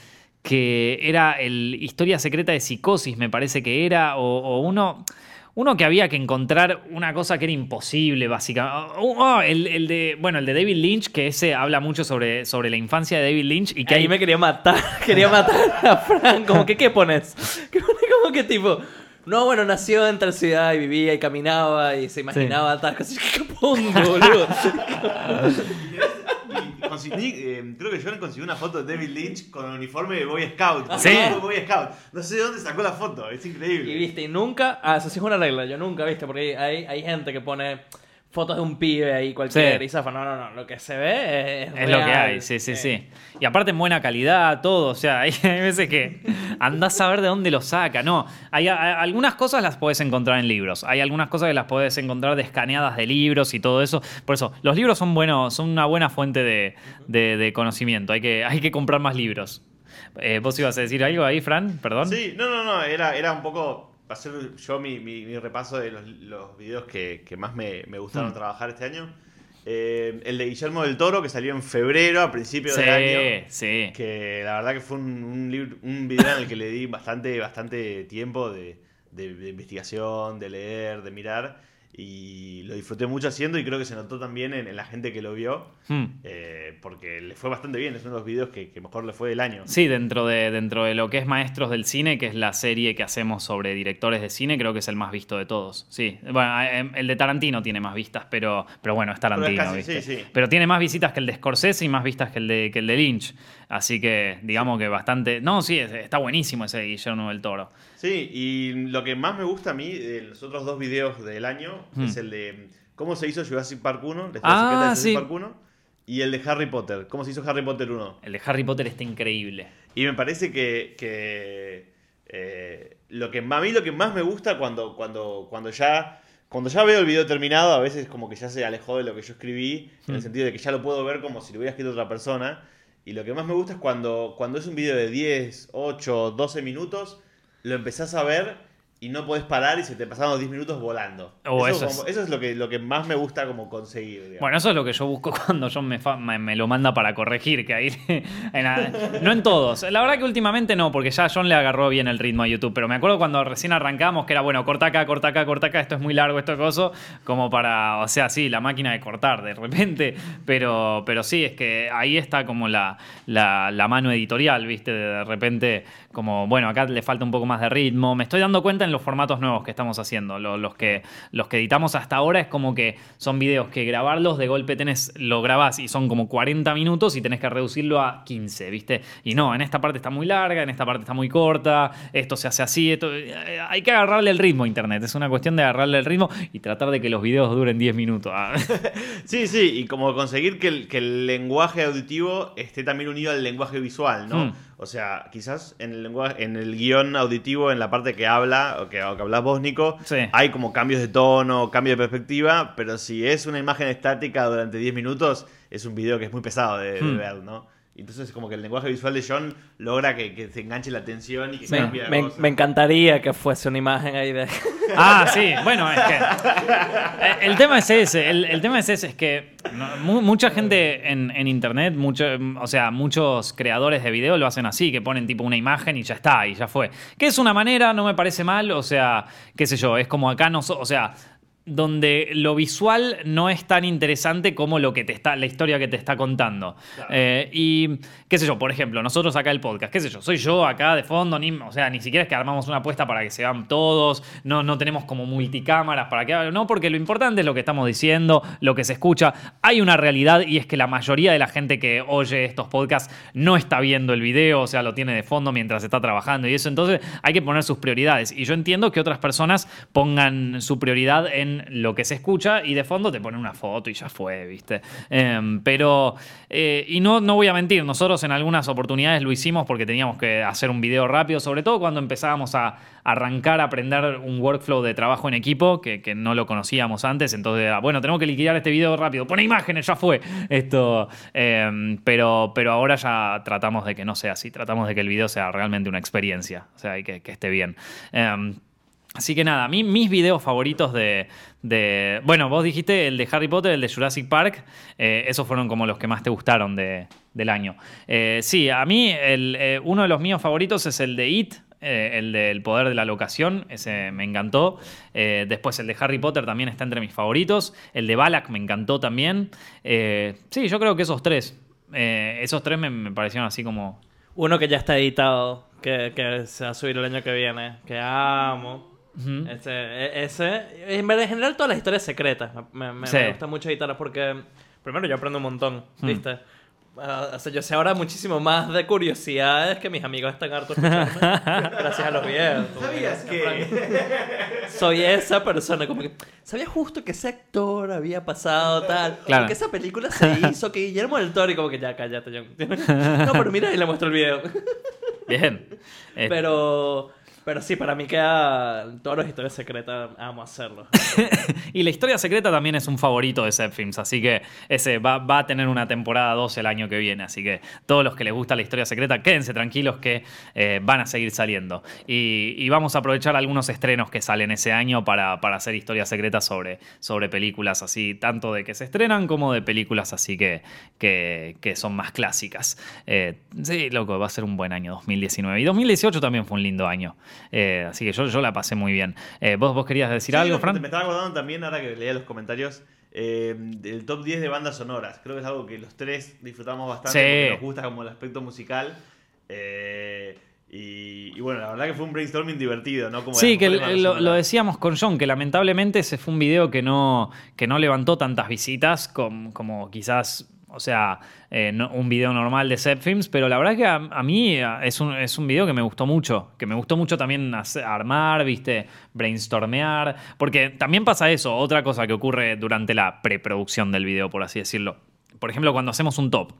que era el Historia Secreta de Psicosis, me parece que era, o, o uno... Uno que había que encontrar una cosa que era imposible, básicamente. Oh, oh, el, el de, bueno, el de David Lynch, que ese habla mucho sobre, sobre la infancia de David Lynch y que ahí hay me quería matar, quería matar a Fran. Como que, ¿qué pones? ¿Qué pone como que tipo? No, bueno, nació en tal ciudad y vivía y caminaba y se imaginaba tal cosa. ¿Qué boludo? Conseguí- eh, creo que yo consiguió una foto de David Lynch con el uniforme de Boy Scout. Sí. Boy Scout. No sé de dónde sacó la foto, es increíble. Y viste, y nunca. Ah, eso sí es una regla. Yo nunca, viste, porque hay, hay gente que pone fotos de un pibe ahí cualquiera Sí. No, no, no. Lo que se ve es. Es lo que hay, sí, sí, Eh, sí. Y aparte en buena calidad, todo. O sea, hay, hay veces que andás a ver de dónde lo saca. No, hay, hay- algunas cosas las podés encontrar en libros. Hay algunas cosas que las podés encontrar descaneadas de libros y todo eso. Por eso, los libros son buenos, son una buena fuente de, de- de conocimiento. Hay que, hay que comprar más libros. Eh, ¿Vos ibas a decir algo ahí, Fran? Perdón. Sí, no, no, no, era, era un poco hacer yo mi, mi- mi repaso de los, los videos que, que más me, me gustaron Hmm. trabajar este año. Eh, el de Guillermo del Toro, que salió en febrero, a principios Sí, de año. sí. Que la verdad que fue un, un, libro- un video en el que le di bastante, bastante tiempo de, de- de investigación, de leer, de mirar. Y lo disfruté mucho haciendo y creo que se notó también en, en la gente que lo vio. Hmm. eh, porque le fue bastante bien, es uno de los videos que, que mejor le fue del año. Sí, dentro de, dentro de lo que es Maestros del Cine, que es la serie que hacemos sobre directores de cine, creo que es el más visto de todos. Sí, bueno, eh, el de Tarantino tiene más vistas, pero, pero bueno, es Tarantino, casi- ¿viste? sí, sí. Pero tiene más visitas que el de Scorsese y más vistas que el de, que el de Lynch. Así que, digamos que bastante... No, sí, es- está buenísimo ese Guillermo del Toro. Sí, y lo que más me gusta a mí de los otros dos videos del año Hmm. es el de cómo se hizo Jurassic Park 1, la Ah, de Jurassic sí. Park 1, y el de Harry Potter, cómo se hizo Harry Potter 1. El de Harry Potter está increíble. Y me parece que, que, eh, lo que a mí lo que más me gusta cuando, cuando, cuando ya cuando ya veo el video terminado, a veces como que ya se alejó de lo que yo escribí, en el Hmm. sentido de que ya lo puedo ver como si lo hubiera escrito otra persona. Y lo que más me gusta es cuando, cuando es un video de 10, 8, 12 minutos, lo empezás a ver y no podés parar y se te pasaron los 10 minutos volando. Oh, eso, eso como- es- eso es lo que, lo que más me gusta como conseguir. digamos. Bueno, eso es lo que yo busco cuando John me, fa- me, me lo manda para corregir, que ahí en la- no en todos. La verdad que últimamente no, porque ya John le agarró bien el ritmo a YouTube, pero me acuerdo cuando recién arrancamos que era, bueno, corta acá, corta acá, corta acá, esto es muy largo, esto es coso, como para, o sea, sí, la máquina de cortar de repente, pero, pero sí, es que ahí está como la, la, la mano editorial, ¿viste? De repente, como, bueno, acá le falta un poco más de ritmo. Me estoy dando cuenta en los formatos nuevos que estamos haciendo. Lo- Los, que, los que editamos hasta ahora es como que son videos que grabarlos de golpe tenés, lo grabás y son como 40 minutos y tenés que reducirlo a 15, ¿viste? Y no, en esta parte está muy larga, en esta parte está muy corta, esto se hace así, esto, eh, hay que agarrarle el ritmo a internet. Es una cuestión de agarrarle el ritmo y tratar de que los videos duren 10 minutos. Ah. Sí, sí, y como conseguir que el, que el lenguaje auditivo esté también unido al lenguaje visual, ¿no? Mm. O sea, quizás en el lenguaje, en el guion auditivo, en la parte que habla, o que, o que hablas vos, Nico, Sí. hay como cambios de tono, cambio de perspectiva, pero si es una imagen estática durante 10 minutos, es un video que es muy pesado de, de Hmm. ver, ¿no? Entonces como que el lenguaje visual de John logra que, que se enganche la atención y que Me, cambie la me- cosa. me encantaría que fuese una imagen ahí de... Ah, sí, bueno, es que. eh, El tema es ese, el, el tema es ese, es que mucha gente en, en internet, mucho, o sea, muchos creadores de video lo hacen así, que ponen tipo una imagen y ya está, y ya fue. Que es una manera, no me parece mal, o sea, qué sé yo, es como acá no, so- o sea. Donde lo visual no es tan interesante como lo que te está, la historia que te está contando. Eh, y qué sé yo, por ejemplo, nosotros acá el podcast, qué sé yo, soy yo acá de fondo, ni, o sea, ni siquiera es que armamos una apuesta para que se vean todos, no, no tenemos como multicámaras para que no, porque lo importante es lo que estamos diciendo, lo que se escucha. Hay una realidad y es que la mayoría de la gente que oye estos podcasts no está viendo el video, o sea, lo tiene de fondo mientras está trabajando y eso, entonces hay que poner sus prioridades. Y yo entiendo que otras personas pongan su prioridad en lo que se escucha y de fondo te ponen una foto y ya fue, ¿viste? Em, pero, eh, y no, no voy a mentir, nosotros en algunas oportunidades lo hicimos porque teníamos que hacer un video rápido, sobre todo cuando empezábamos a arrancar a aprender un workflow de trabajo en equipo que, que no lo conocíamos antes, entonces, era, bueno, tenemos que liquidar este video rápido, pone imágenes, ya fue. Esto, em, pero, pero ahora ya tratamos de que no sea así, tratamos de que el video sea realmente una experiencia, o sea, y que, que esté bien. Em, Así que nada, a mí mis videos favoritos de, Bueno, vos dijiste el de Harry Potter, el de Jurassic Park. eh, esos fueron como los que más te gustaron de- del año. Eh, sí, a mí eh, uno de los míos favoritos es el de It. el del poder de la locación, ese me encantó. Después el de Harry Potter también está entre mis favoritos. El de Balak me encantó también. Sí, yo creo que esos tres. esos tres me, me parecieron así como. Uno que ya está editado, que se va a subir el año que viene, que amo. Ujú. Ese, e- ese, en verdad, en general todas las historias secretas. Me, me- Sí. me gusta mucho editarlas porque, primero, yo aprendo un montón, Hmm. ¿viste? Ah, o sea, yo sé ahora muchísimo más de curiosidades que mis amigos están hartos gracias a los videos. ¿Sabías que- Soy esa persona, como que... ¿Sabías justo que ese actor había pasado tal? Claro. O que esa película se hizo, que Guillermo del Toro, y como que ya, cállate, John. No, pero mira, y le muestro el video. Bien. Eh, Pero... Pero sí, para mí queda... Todas las historias secretas, amo hacerlo. Y la historia secreta también es un favorito de Films, así que ese va, va a tener una temporada 2 el año que viene. Así que todos los que les gusta la historia secreta, quédense tranquilos que eh, van a seguir saliendo. Y, y vamos a aprovechar algunos estrenos que salen ese año para, para hacer historias secretas sobre, sobre películas así, tanto de que se estrenan como de películas así que, que, que son más clásicas. Eh, sí, loco, va a ser un buen año 2019. Y 2018 también fue un lindo año. Eh, así que yo, yo la pasé muy bien. Eh, ¿vos, ¿Vos querías decir Sí, algo, Fran? Me estaba acordando también, ahora que leía los comentarios, eh, del top 10 de bandas sonoras. Creo que es algo que los tres disfrutamos bastante Sí. porque nos gusta como el aspecto musical. Eh, y, y bueno, la verdad que fue un brainstorming divertido, ¿no? Como Sí, que lo, lo decíamos con John, que lamentablemente ese fue un video que no, que no levantó tantas visitas com- como, quizás, o sea, eh, un video normal de Set Films, pero la verdad que a, mí eh, es un, es un video que me gustó mucho, que me gustó mucho también armar, viste, brainstormear, porque también pasa eso, otra cosa que ocurre durante la preproducción del video, por así decirlo. Por ejemplo, cuando hacemos un top,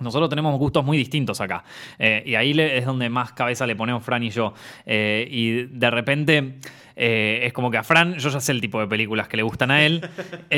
nosotros tenemos gustos muy distintos acá. Eh, y ahí le- es donde más cabeza le ponemos Fran y yo. Eh, y de repente eh, es como que a Fran yo ya sé el tipo de películas que le gustan a él.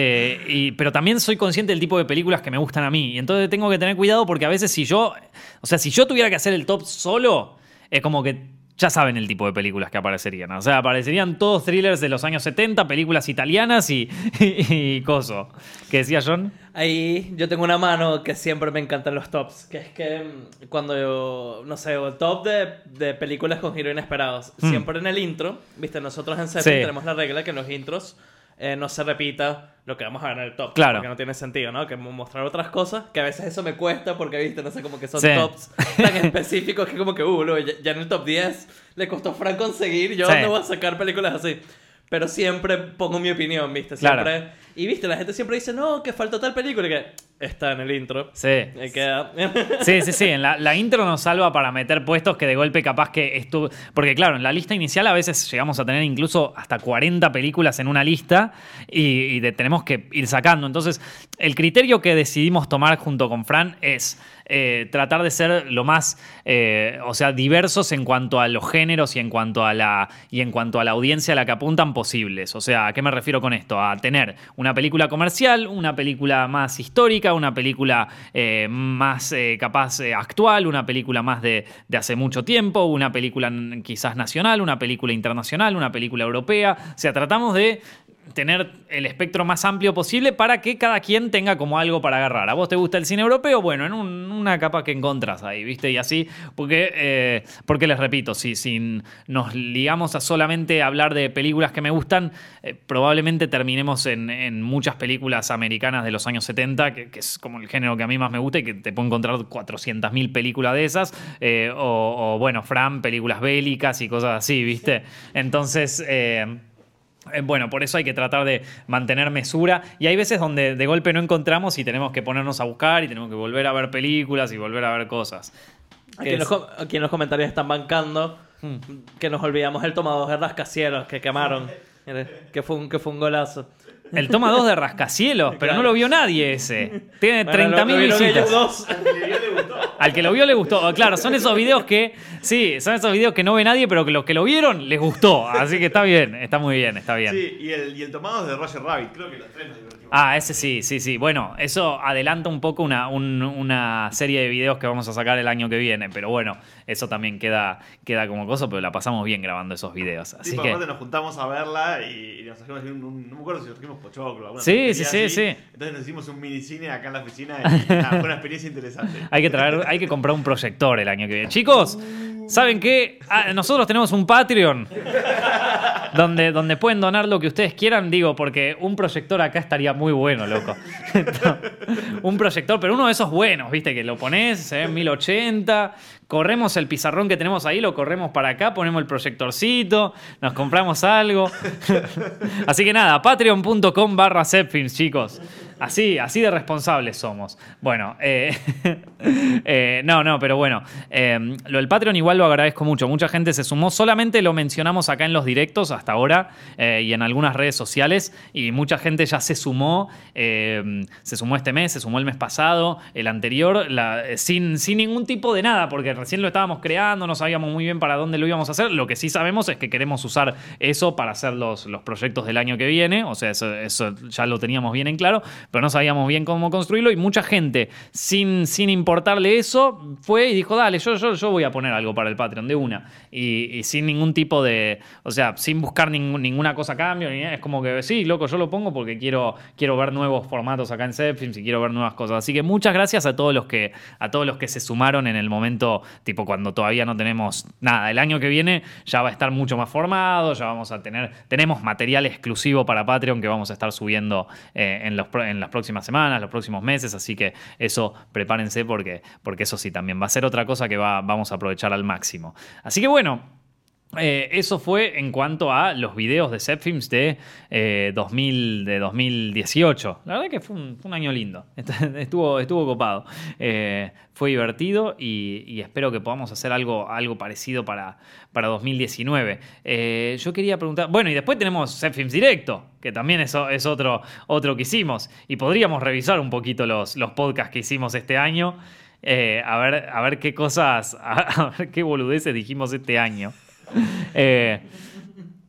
y- pero también soy consciente del tipo de películas que me gustan a mí. Y entonces tengo que tener cuidado porque a veces si yo... O sea, si yo tuviera que hacer el top solo, es como que... Ya saben el tipo de películas que aparecerían. O sea, aparecerían todos thrillers de los años 70, películas italianas y, y, y coso. ¿Qué decía John? Ahí yo tengo una mano que siempre me encantan los tops, que es que mm, cuando yo, no sé, el top de, de películas con giros inesperados, Hmm. siempre en el intro, viste, nosotros en Sí. tenemos la regla que en los intros eh, no se repita lo que vamos a ver en el top. Claro. Porque no tiene sentido, ¿no? Que mostrar otras cosas, que a veces eso me cuesta porque, viste, no sé, como que son Sí. tops tan específicos que como que, uh, luego ya, ya en el top 10 le costó Frank conseguir, yo Sí. no voy a sacar películas así. Pero siempre pongo mi opinión, viste, Claro. Y viste, la gente siempre dice, no, que falta tal película y que está en el intro. Sí. Ahí queda. Sí, sí, sí. En la, la intro nos salva para meter puestos que de golpe capaz que estuvo. Porque, claro, en la lista inicial a veces llegamos a tener incluso hasta 40 películas en una lista y, y de- tenemos que ir sacando. Entonces, el criterio que decidimos tomar junto con Fran es. Eh, tratar de ser lo más, eh, o sea, diversos en cuanto a los géneros y en cuanto a la y en cuanto a la audiencia a la que apuntan posibles. O sea, ¿a qué me refiero con esto? A tener una película comercial, una película más histórica, una película eh, más capaz actual, una película más de, de hace mucho tiempo, una película quizás nacional, una película internacional, una película europea. O sea, tratamos de tener el espectro más amplio posible para que cada quien tenga como algo para agarrar. ¿A vos te gusta el cine europeo? Bueno, en un- una capa que encontrás ahí, ¿viste? Y así, porque, eh, porque les repito, si, si nos ligamos a solamente hablar de películas que me gustan, eh, probablemente terminemos en, en muchas películas americanas de los años 70, que, que es como el género que a mí más me gusta y que te puedo encontrar 400.000 películas de esas, eh, o, o, bueno, Fran, películas bélicas y cosas así, ¿viste? Entonces... eh, Bueno, por eso hay que tratar de mantener mesura. Y hay veces donde de golpe no encontramos y tenemos que ponernos a buscar y tenemos que volver a ver películas y volver a ver cosas. Aquí en, los, com- aquí en los comentarios están bancando que nos olvidamos el tomador de rascacielos que quemaron. Que fue un, que fue un golazo. El toma 2 de Rascacielos, pero no lo vio nadie ese. Tiene Bueno, lo- 30.000 vieron ellos visitas. dos. Al que lo vio le gustó. Claro, son esos videos que. Sí, son esos videos que no ve nadie, pero que los que lo vieron les gustó. Así que está bien, está muy bien, está bien. Sí, y el, y el tomado es de Roger Rabbit. Creo que los tres nos divertimos. Ah, ese sí, sí, sí. Bueno, eso adelanta un poco una, un- una serie de videos que vamos a sacar el año que viene, pero bueno, eso también queda, queda como cosa, pero la pasamos bien grabando esos videos. Sí, Así por que. aparte nos juntamos a verla y, nos trajimos un, un- No me acuerdo si nos trajimos pochoclo. Sí, sí, sí, así. sí. Entonces nos hicimos un minicine acá en la oficina y nada, fue una experiencia interesante. Hay que traer, hay que comprar un proyector el año que viene. Chicos, ¿saben qué? Ah, nosotros tenemos un Patreon. Donde, donde pueden donar lo que ustedes quieran, digo, porque un proyector acá estaría muy bueno, loco. un proyector, pero uno de esos buenos, viste, que lo pones, se ve en 1080, corremos el pizarrón que tenemos ahí, lo corremos para acá, ponemos el proyectorcito, nos compramos algo. Así que nada, patreon.com barra chicos. Así, así de responsables somos. Bueno, eh, eh, no, no, pero bueno, eh, lo del Patreon igual lo agradezco mucho. Mucha gente se sumó, solamente lo mencionamos acá en los directos hasta ahora eh, y en algunas redes sociales y mucha gente ya se sumó, eh, se sumó este mes, se sumó el mes pasado, el anterior, eh, sin, sin ningún tipo de nada, porque recién lo estábamos creando, no sabíamos muy bien para dónde lo íbamos a hacer. Lo que sí sabemos es que queremos usar eso para hacer los, los proyectos del año que viene, o sea, eso, eso ya lo teníamos bien en claro, pero no sabíamos bien cómo construirlo y mucha gente, sin, sin importarle eso, fue y dijo, dale, yo, yo, yo voy a poner algo para el Patreon de una. Y, sin ningún tipo de, o sea, sin buscar ningún- ninguna cosa a cambio, ni es como que, sí, loco, yo lo pongo porque quiero, quiero ver nuevos formatos acá en Zepfilms y quiero ver nuevas cosas. Así que muchas gracias a todos los que, a todos los que se sumaron en el momento, tipo cuando todavía no tenemos nada. El año que viene ya va a estar mucho más formado, ya vamos a tener, tenemos material exclusivo para Patreon que vamos a estar subiendo eh, en, los, pro- en las próximas semanas, los próximos meses, así que eso prepárense porque, porque eso sí también va a ser otra cosa que va, vamos a aprovechar al máximo. Así que bueno. Eh, eso fue en cuanto a los videos de Zepfilms de, eh, 2000, de 2018. La verdad que fue un, año lindo. Estuvo, estuvo copado. Eh, fue divertido y, espero que podamos hacer algo, algo parecido para, para 2019. Eh, yo quería preguntar. Bueno, y después tenemos Zepfilms Directo, que también es, es otro, otro que hicimos. Y podríamos revisar un poquito los, los podcasts que hicimos este año. a, ver, a ver qué cosas, a ver qué boludeces dijimos este año. Eh,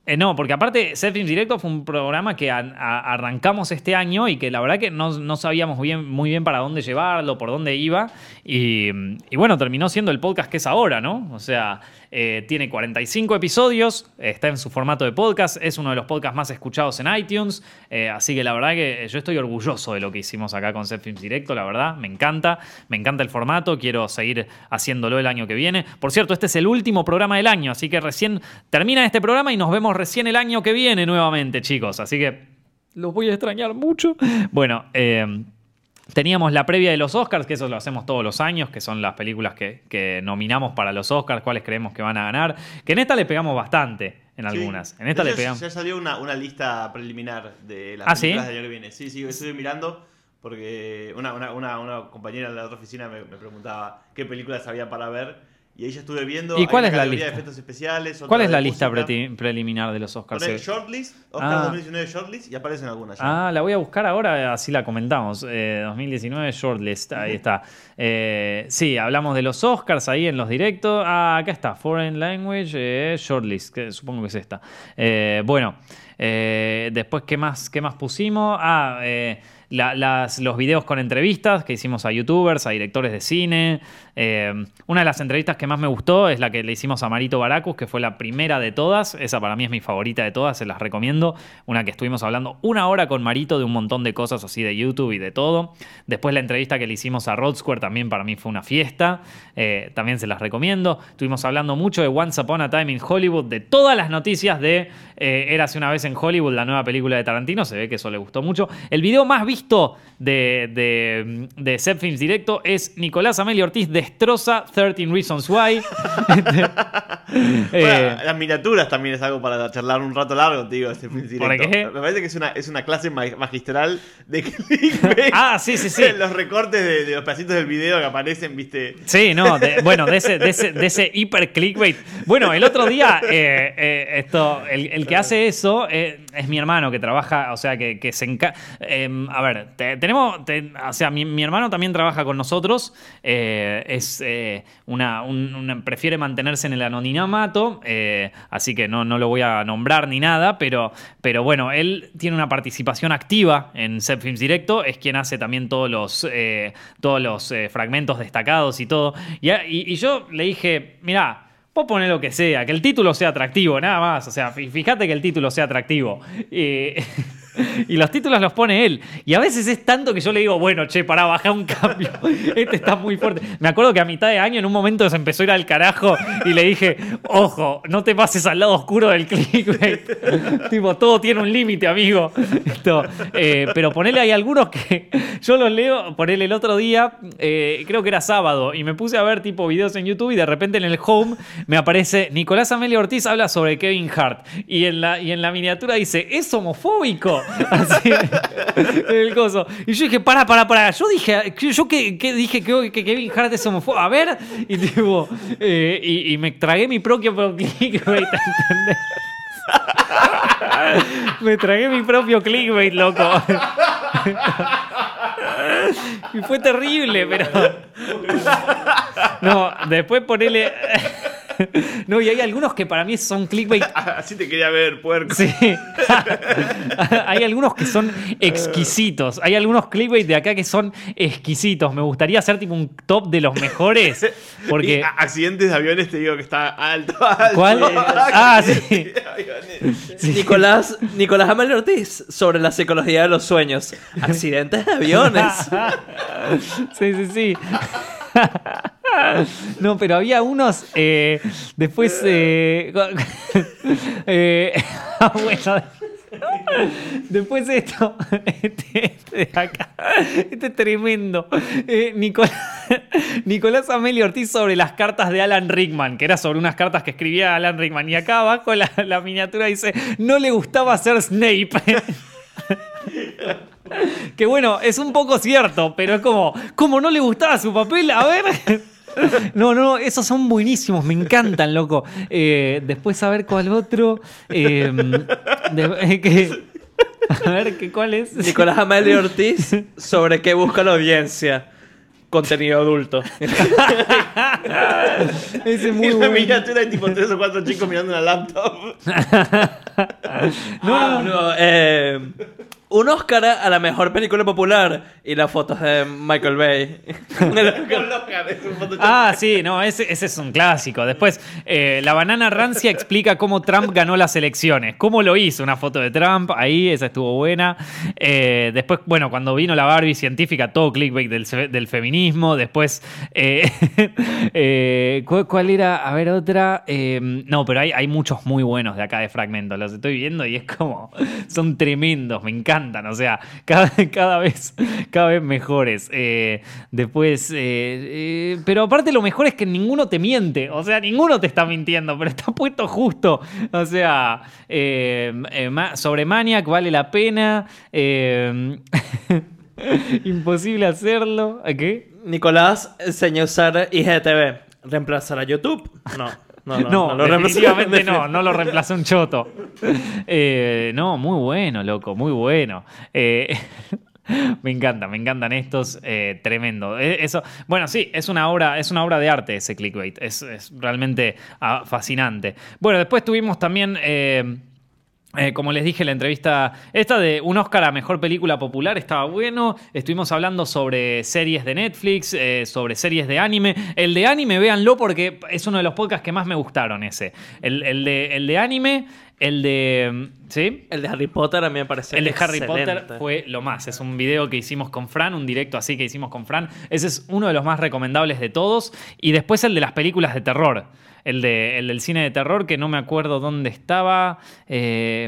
eh, no, porque aparte, Zepfilms Directo fue un programa que arrancamos este año y que la verdad que no, no sabíamos bien, muy bien para dónde llevarlo, por dónde iba. Y, y bueno, terminó siendo el podcast que es ahora, ¿no? O sea, eh, tiene 45 episodios, está en su formato de podcast, es uno de los podcasts más escuchados en iTunes. eh, así que la verdad que yo estoy orgulloso de lo que hicimos acá con Zepfilms Directo, la verdad, me encanta. Me encanta el formato, quiero seguir haciéndolo el año que viene. Por cierto, este es el último programa del año, así que recién termina este programa y nos vemos recién el año que viene nuevamente, chicos. Así que Los voy a extrañar mucho. Bueno, eh, Teníamos la previa de los Oscars, que eso lo hacemos todos los años, que son las películas que, que nominamos para los Oscars, cuáles creemos que van a ganar. Que en esta le pegamos bastante, en Sí. algunas. En esta le pegamos. Ya salió una, una lista preliminar de las ¿Ah, sí? películas del año que viene. Sí, sí, estoy mirando porque una, una, una, una compañera de la otra oficina me, me preguntaba qué películas había para ver. Y ahí ya estuve viendo. ¿Y cuál es la lista? de efectos especiales. ¿Cuál es la lista preliminar de los Oscars? Poné. Shortlist, Oscar Ah. 2019 Shortlist y aparecen algunas ya. Ah, la voy a buscar ahora, así la comentamos. Eh, 2019 Shortlist, ahí está. Eh, sí, hablamos de los Oscars ahí en los directos. Ah, acá está, Foreign Language eh, Shortlist, que supongo que es esta. Eh, bueno, después, ¿qué más, ¿qué más pusimos? Ah, la- las- los videos con entrevistas que hicimos a youtubers, a directores de cine. Eh, una de las entrevistas que más me gustó es la que le hicimos a Marito Baracus, que fue la primera de todas. Esa para mí es mi favorita de todas, se las recomiendo. Una que estuvimos hablando una hora con Marito de un montón de cosas así de YouTube y de todo. Después la entrevista que le hicimos a Rod Square también para mí fue una fiesta. Eh, también se las recomiendo. Estuvimos hablando mucho de Once Upon a Time in Hollywood, de todas las noticias de eh, una vez en Hollywood, la nueva película de Tarantino. Se ve que eso le gustó mucho. El video más visto de, de, de Films Directo es Nicolás Amelio Ortiz destroza 13 Reasons Why. Bueno, Eh, las miniaturas también es algo para charlar un rato largo, te digo, este. Me parece que es una, es una clase ma- magistral de clickbait. Ah, sí, sí, sí. Los recortes de, de los pedacitos del video que aparecen, viste. Sí, no, de- bueno, de ese, de, ese, de ese hiper clickbait. Bueno, el otro día, eh, eh, esto, el, el que hace eso es mi hermano que trabaja, o sea, que, que se encarga. a ver, te- tenemos, te- o sea, mi, mi hermano también trabaja con nosotros, eh, es eh, una, un- una- prefiere mantenerse en el anonimato, eh, así que no, no lo voy a nombrar ni nada, pero, pero bueno, él tiene una participación activa en Set Films Directo, es quien hace también todos los, eh, todos los fragmentos destacados y todo. Y, yo le dije, mira, vos poné lo que sea, que el título sea atractivo, nada más. O sea, fí- fíjate que el título sea atractivo. y los títulos los pone él. Y a veces es tanto que yo le digo, bueno, che, pará, baja un cambio. Este está muy fuerte. Me acuerdo que a mitad de año en un momento se empezó a ir al carajo y le dije, ojo, no te pases al lado oscuro del clickbait. tipo, todo tiene un límite, amigo. Esto, eh, pero ponele, hay algunos que yo los leo, ponele el otro día, eh, creo que era sábado, y me puse a ver tipo videos en YouTube y de repente en el home me aparece Nicolás Amelio Ortiz habla sobre Kevin Hart. Y en la, y en la miniatura dice, es homofóbico. Así, el coso. Y yo dije, para, para, para. Yo dije, yo que, que dije que, que Kevin Hart es homofóbico. A ver. Y tipo, eh, y, y me tragué mi propio clickbait, ¿entendés? Me tragué mi propio clickbait, loco. Y fue terrible, pero. No, después ponele. No, y hay algunos que para mí son clickbait Así te quería ver, puerco. Sí. Hay algunos que son exquisitos. Hay algunos clickbait de acá que son exquisitos. Me gustaría hacer tipo un top de los mejores. Porque. accidentes de aviones te digo que está alto. alto. ¿Cuál? Ah, sí. Nicolás, Nicolás Amelio Ortiz sobre la psicología de los sueños. Accidentes de aviones. Sí, sí, sí. No, pero había unos. eh, después. eh, eh, ah, bueno. Después esto, este, este de acá, este es tremendo. Nicolás, Nicolás Amelio Ortiz sobre las cartas de Alan Rickman, que era sobre unas cartas que escribía Alan Rickman. Y acá abajo la, la miniatura dice, no le gustaba ser Snape. Que bueno, es un poco cierto, pero es como, como no le gustaba su papel, a ver. No, no, esos son buenísimos, me encantan, loco. Eh, después a ver cuál otro. eh, de- que- a ver, ¿qué, ¿cuál es? Nicolás Amelio Ortiz sobre qué busca la audiencia. Contenido adulto. Ese es muy En la bueno. miniatura hay tipo tres o cuatro chicos mirando una laptop. No, no, eh, un Oscar a la mejor película popular y las fotos de Michael Bay. Ah, sí, no, ese, ese es un clásico. Después, eh, la banana rancia explica cómo Trump ganó las elecciones. ¿Cómo lo hizo? Una foto de Trump, ahí, esa estuvo buena. Eh, después, bueno, cuando vino la Barbie científica, todo clickbait del, del feminismo. Después, eh, eh, ¿cuál, cuál era? A ver, otra. Eh, no, pero hay, hay muchos muy buenos de acá de Fragmento. Los estoy viendo y es como. Son tremendos, me encantan. O sea, cada, cada, vez, cada vez mejores. Eh, después, eh, eh, pero aparte lo mejor es que ninguno te miente, o sea, ninguno te está mintiendo, pero está puesto justo. O sea, sobre Maniac vale la pena. Imposible hacerlo. ¿A qué? Nicolás enseñó a usar IGTV. ¿Reemplazar a YouTube? No. No, no, no, definitivamente no, no lo reemplazó un choto. Eh, no, muy bueno, loco, muy bueno. Eh, me encanta, me encantan estos, eh, tremendo. Eso, bueno, sí, es una obra, es una obra de arte ese clickbait, es, realmente ah, fascinante. Bueno, después tuvimos también eh, como les dije, la entrevista esta de un Oscar a Mejor Película Popular estaba bueno. Estuvimos hablando sobre series de Netflix, eh, sobre series de anime. El de anime, véanlo porque es uno de los podcasts que más me gustaron ese. El, de, el de, anime, el de... ¿Sí? El de Harry Potter a mí me parece El de Harry Potter fue lo más. Es un video que hicimos con Fran, un directo así que hicimos con Fran. Ese es uno de los más recomendables de todos. Y después el de las películas de terror el, de, el del cine de terror, que no me acuerdo dónde estaba. Eh,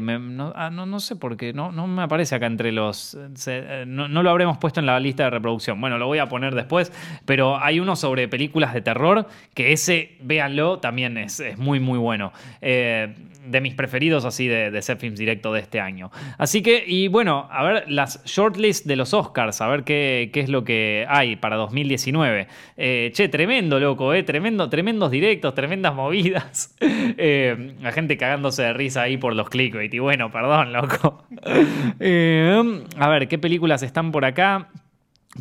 ah, no, sé por qué, no, no me aparece acá entre los. Eh, no, lo habremos puesto en la lista de reproducción. Bueno, lo voy a poner después, pero hay uno sobre películas de terror, que ese, véanlo, también es, es muy, muy bueno. Eh, de mis preferidos así de, de Set Films Directo de este año. Así que, y bueno, a ver las shortlist de los Oscars, a ver qué, qué es lo que hay para 2019. che, tremendo, loco, eh, tremendo, tremendos directos, tremendas movidas. Eh, la gente cagándose de risa ahí por los clickbait. Y bueno, perdón, loco. Eh, a ver, ¿qué películas están por acá?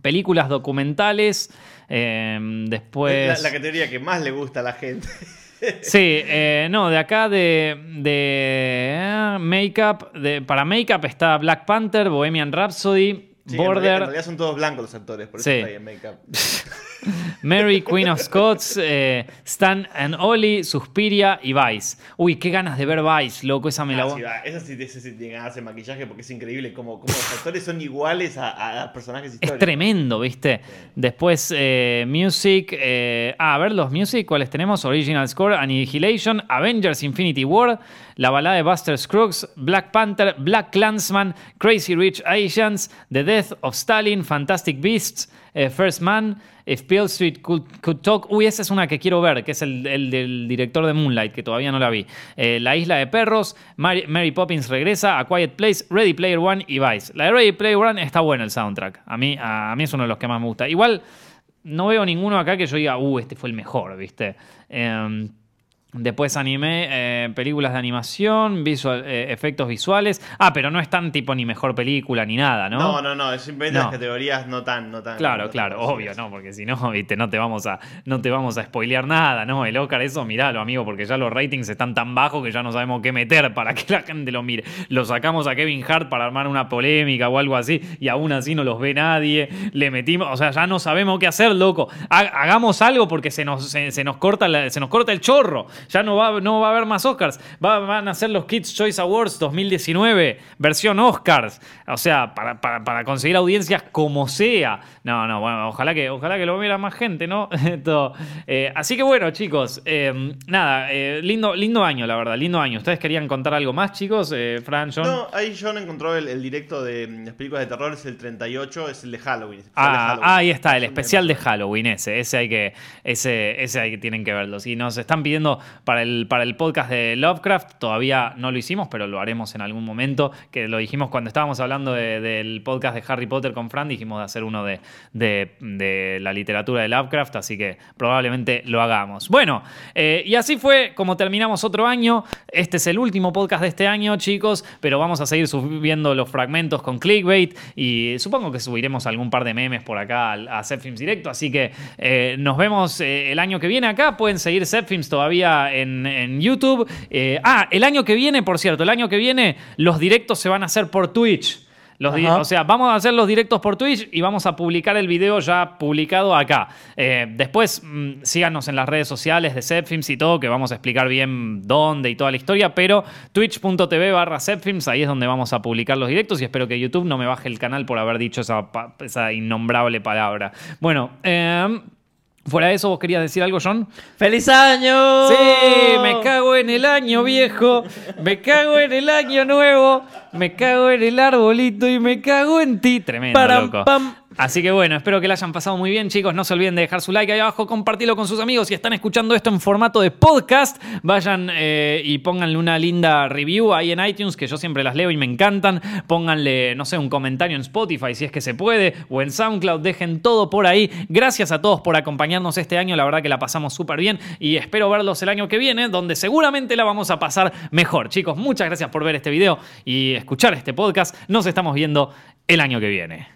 Películas documentales. Eh, después. La, categoría que más le gusta a la gente. Sí, no, de acá de, de Makeup, de, para Makeup está Black Panther, Bohemian Rhapsody, Border. En realidad, son todos blancos los actores, por eso está ahí en Makeup. Mary, Queen of Scots, eh, Stan and Ollie, Suspiria y Vice. Uy, qué ganas de ver Vice, loco, esa me la voy. Ah, esa sí, sí, tiene ganas de maquillaje porque es increíble cómo, los actores son iguales a, personajes históricos. Es tremendo, ¿viste? Después, eh, Music. Eh, ah, a ver, los Music, ¿cuáles tenemos? Original Score, Annihilation, Avengers Infinity War, La balada de Buster Scruggs, Black Panther, Black Clansman, Crazy Rich Asians, The Death of Stalin, Fantastic Beasts. Eh, First Man, If Beale Street could, Talk. Uy, esa es una que quiero ver, que es el, del director de Moonlight, que todavía no la vi. Eh, la Isla de Perros, Mary, Poppins regresa, A Quiet Place, Ready Player One y Vice. La de Ready Player One está buena el soundtrack. A mí, a, mí es uno de los que más me gusta. Igual, no veo ninguno acá que yo diga, uh, este fue el mejor, ¿viste? Eh, Después anime, eh, películas de animación, visual, eh, efectos visuales. Ah, pero no es tan tipo ni mejor película ni nada, ¿no? No, no, no, es simplemente las categorías no tan, no tan. Claro, claro, obvio, ¿no? Porque si no, viste, no te vamos a, no te vamos a spoilear nada, ¿no? El Oscar, eso miralo, amigo, porque ya los ratings están tan bajos que ya no sabemos qué meter para que la gente lo mire. Lo sacamos a Kevin Hart para armar una polémica o algo así, y aún así no los ve nadie. Le metimos, o sea, ya no sabemos qué hacer, loco. Hagamos algo porque se nos, se, nos corta se nos corta el chorro. Ya no va, no va a haber más Oscars. van a ser los Kids Choice Awards 2019, versión Oscars. O sea, para, conseguir audiencias como sea. No, no, bueno, ojalá que, ojalá que lo viera más gente, ¿no? Eh, así que bueno, chicos, eh, nada, eh, lindo, lindo año, la verdad, lindo año. ¿Ustedes querían contar algo más, chicos? Fran, John. No, ahí John encontró el, directo de mm, las películas de terror, es el 38, es el de Halloween. Ah, ahí está, el especial de Halloween, ese, ese hay que, ese, ese hay que tienen que verlo. Si nos están pidiendo para el, para el podcast de Lovecraft, todavía no lo hicimos, pero lo haremos en algún momento, que lo dijimos cuando estábamos hablando del podcast de Harry Potter con Fran, dijimos de hacer uno de, de, la literatura de Lovecraft, así que probablemente lo hagamos. Bueno, eh, y así fue como terminamos otro año. Este es el último podcast de este año, chicos, pero vamos a seguir subiendo los fragmentos con clickbait y supongo que subiremos algún par de memes por acá a, a Films Directo, así que eh, nos vemos eh, el año que viene acá. Pueden seguir Films todavía en, en YouTube. ah, el año que viene, por cierto, el año que viene los directos se van a hacer por Twitch o sea, vamos a hacer los directos por Twitch y vamos a publicar el video ya publicado acá. Eh, después mm, síganos en las redes sociales de Zepfilms y todo, que vamos a explicar bien dónde y toda la historia, pero twitch.tv barra Zepfilms, ahí es donde vamos a publicar los directos y espero que YouTube no me baje el canal por haber dicho esa, esa innombrable palabra. Bueno, eh, Fuera de eso, ¿vos querías decir algo, John? ¡Feliz año! Sí, me cago en el año viejo, me cago en el año nuevo, me cago en el arbolito y me cago en ti. Tremendo, Param, loco. pam. Así que bueno, espero que la hayan pasado muy bien, chicos. No se olviden de dejar su like ahí abajo, compartirlo con sus amigos. Si están escuchando esto en formato de podcast, vayan eh, y pónganle una linda review ahí en iTunes, que yo siempre las leo y me encantan. Pónganle, no sé, un comentario en Spotify si es que se puede, o en SoundCloud. Dejen todo por ahí. Gracias a todos por acompañarnos este año. La verdad que la pasamos súper bien y espero verlos el año que viene, donde seguramente la vamos a pasar mejor. Chicos, muchas gracias por ver este video y escuchar este podcast. Nos estamos viendo el año que viene.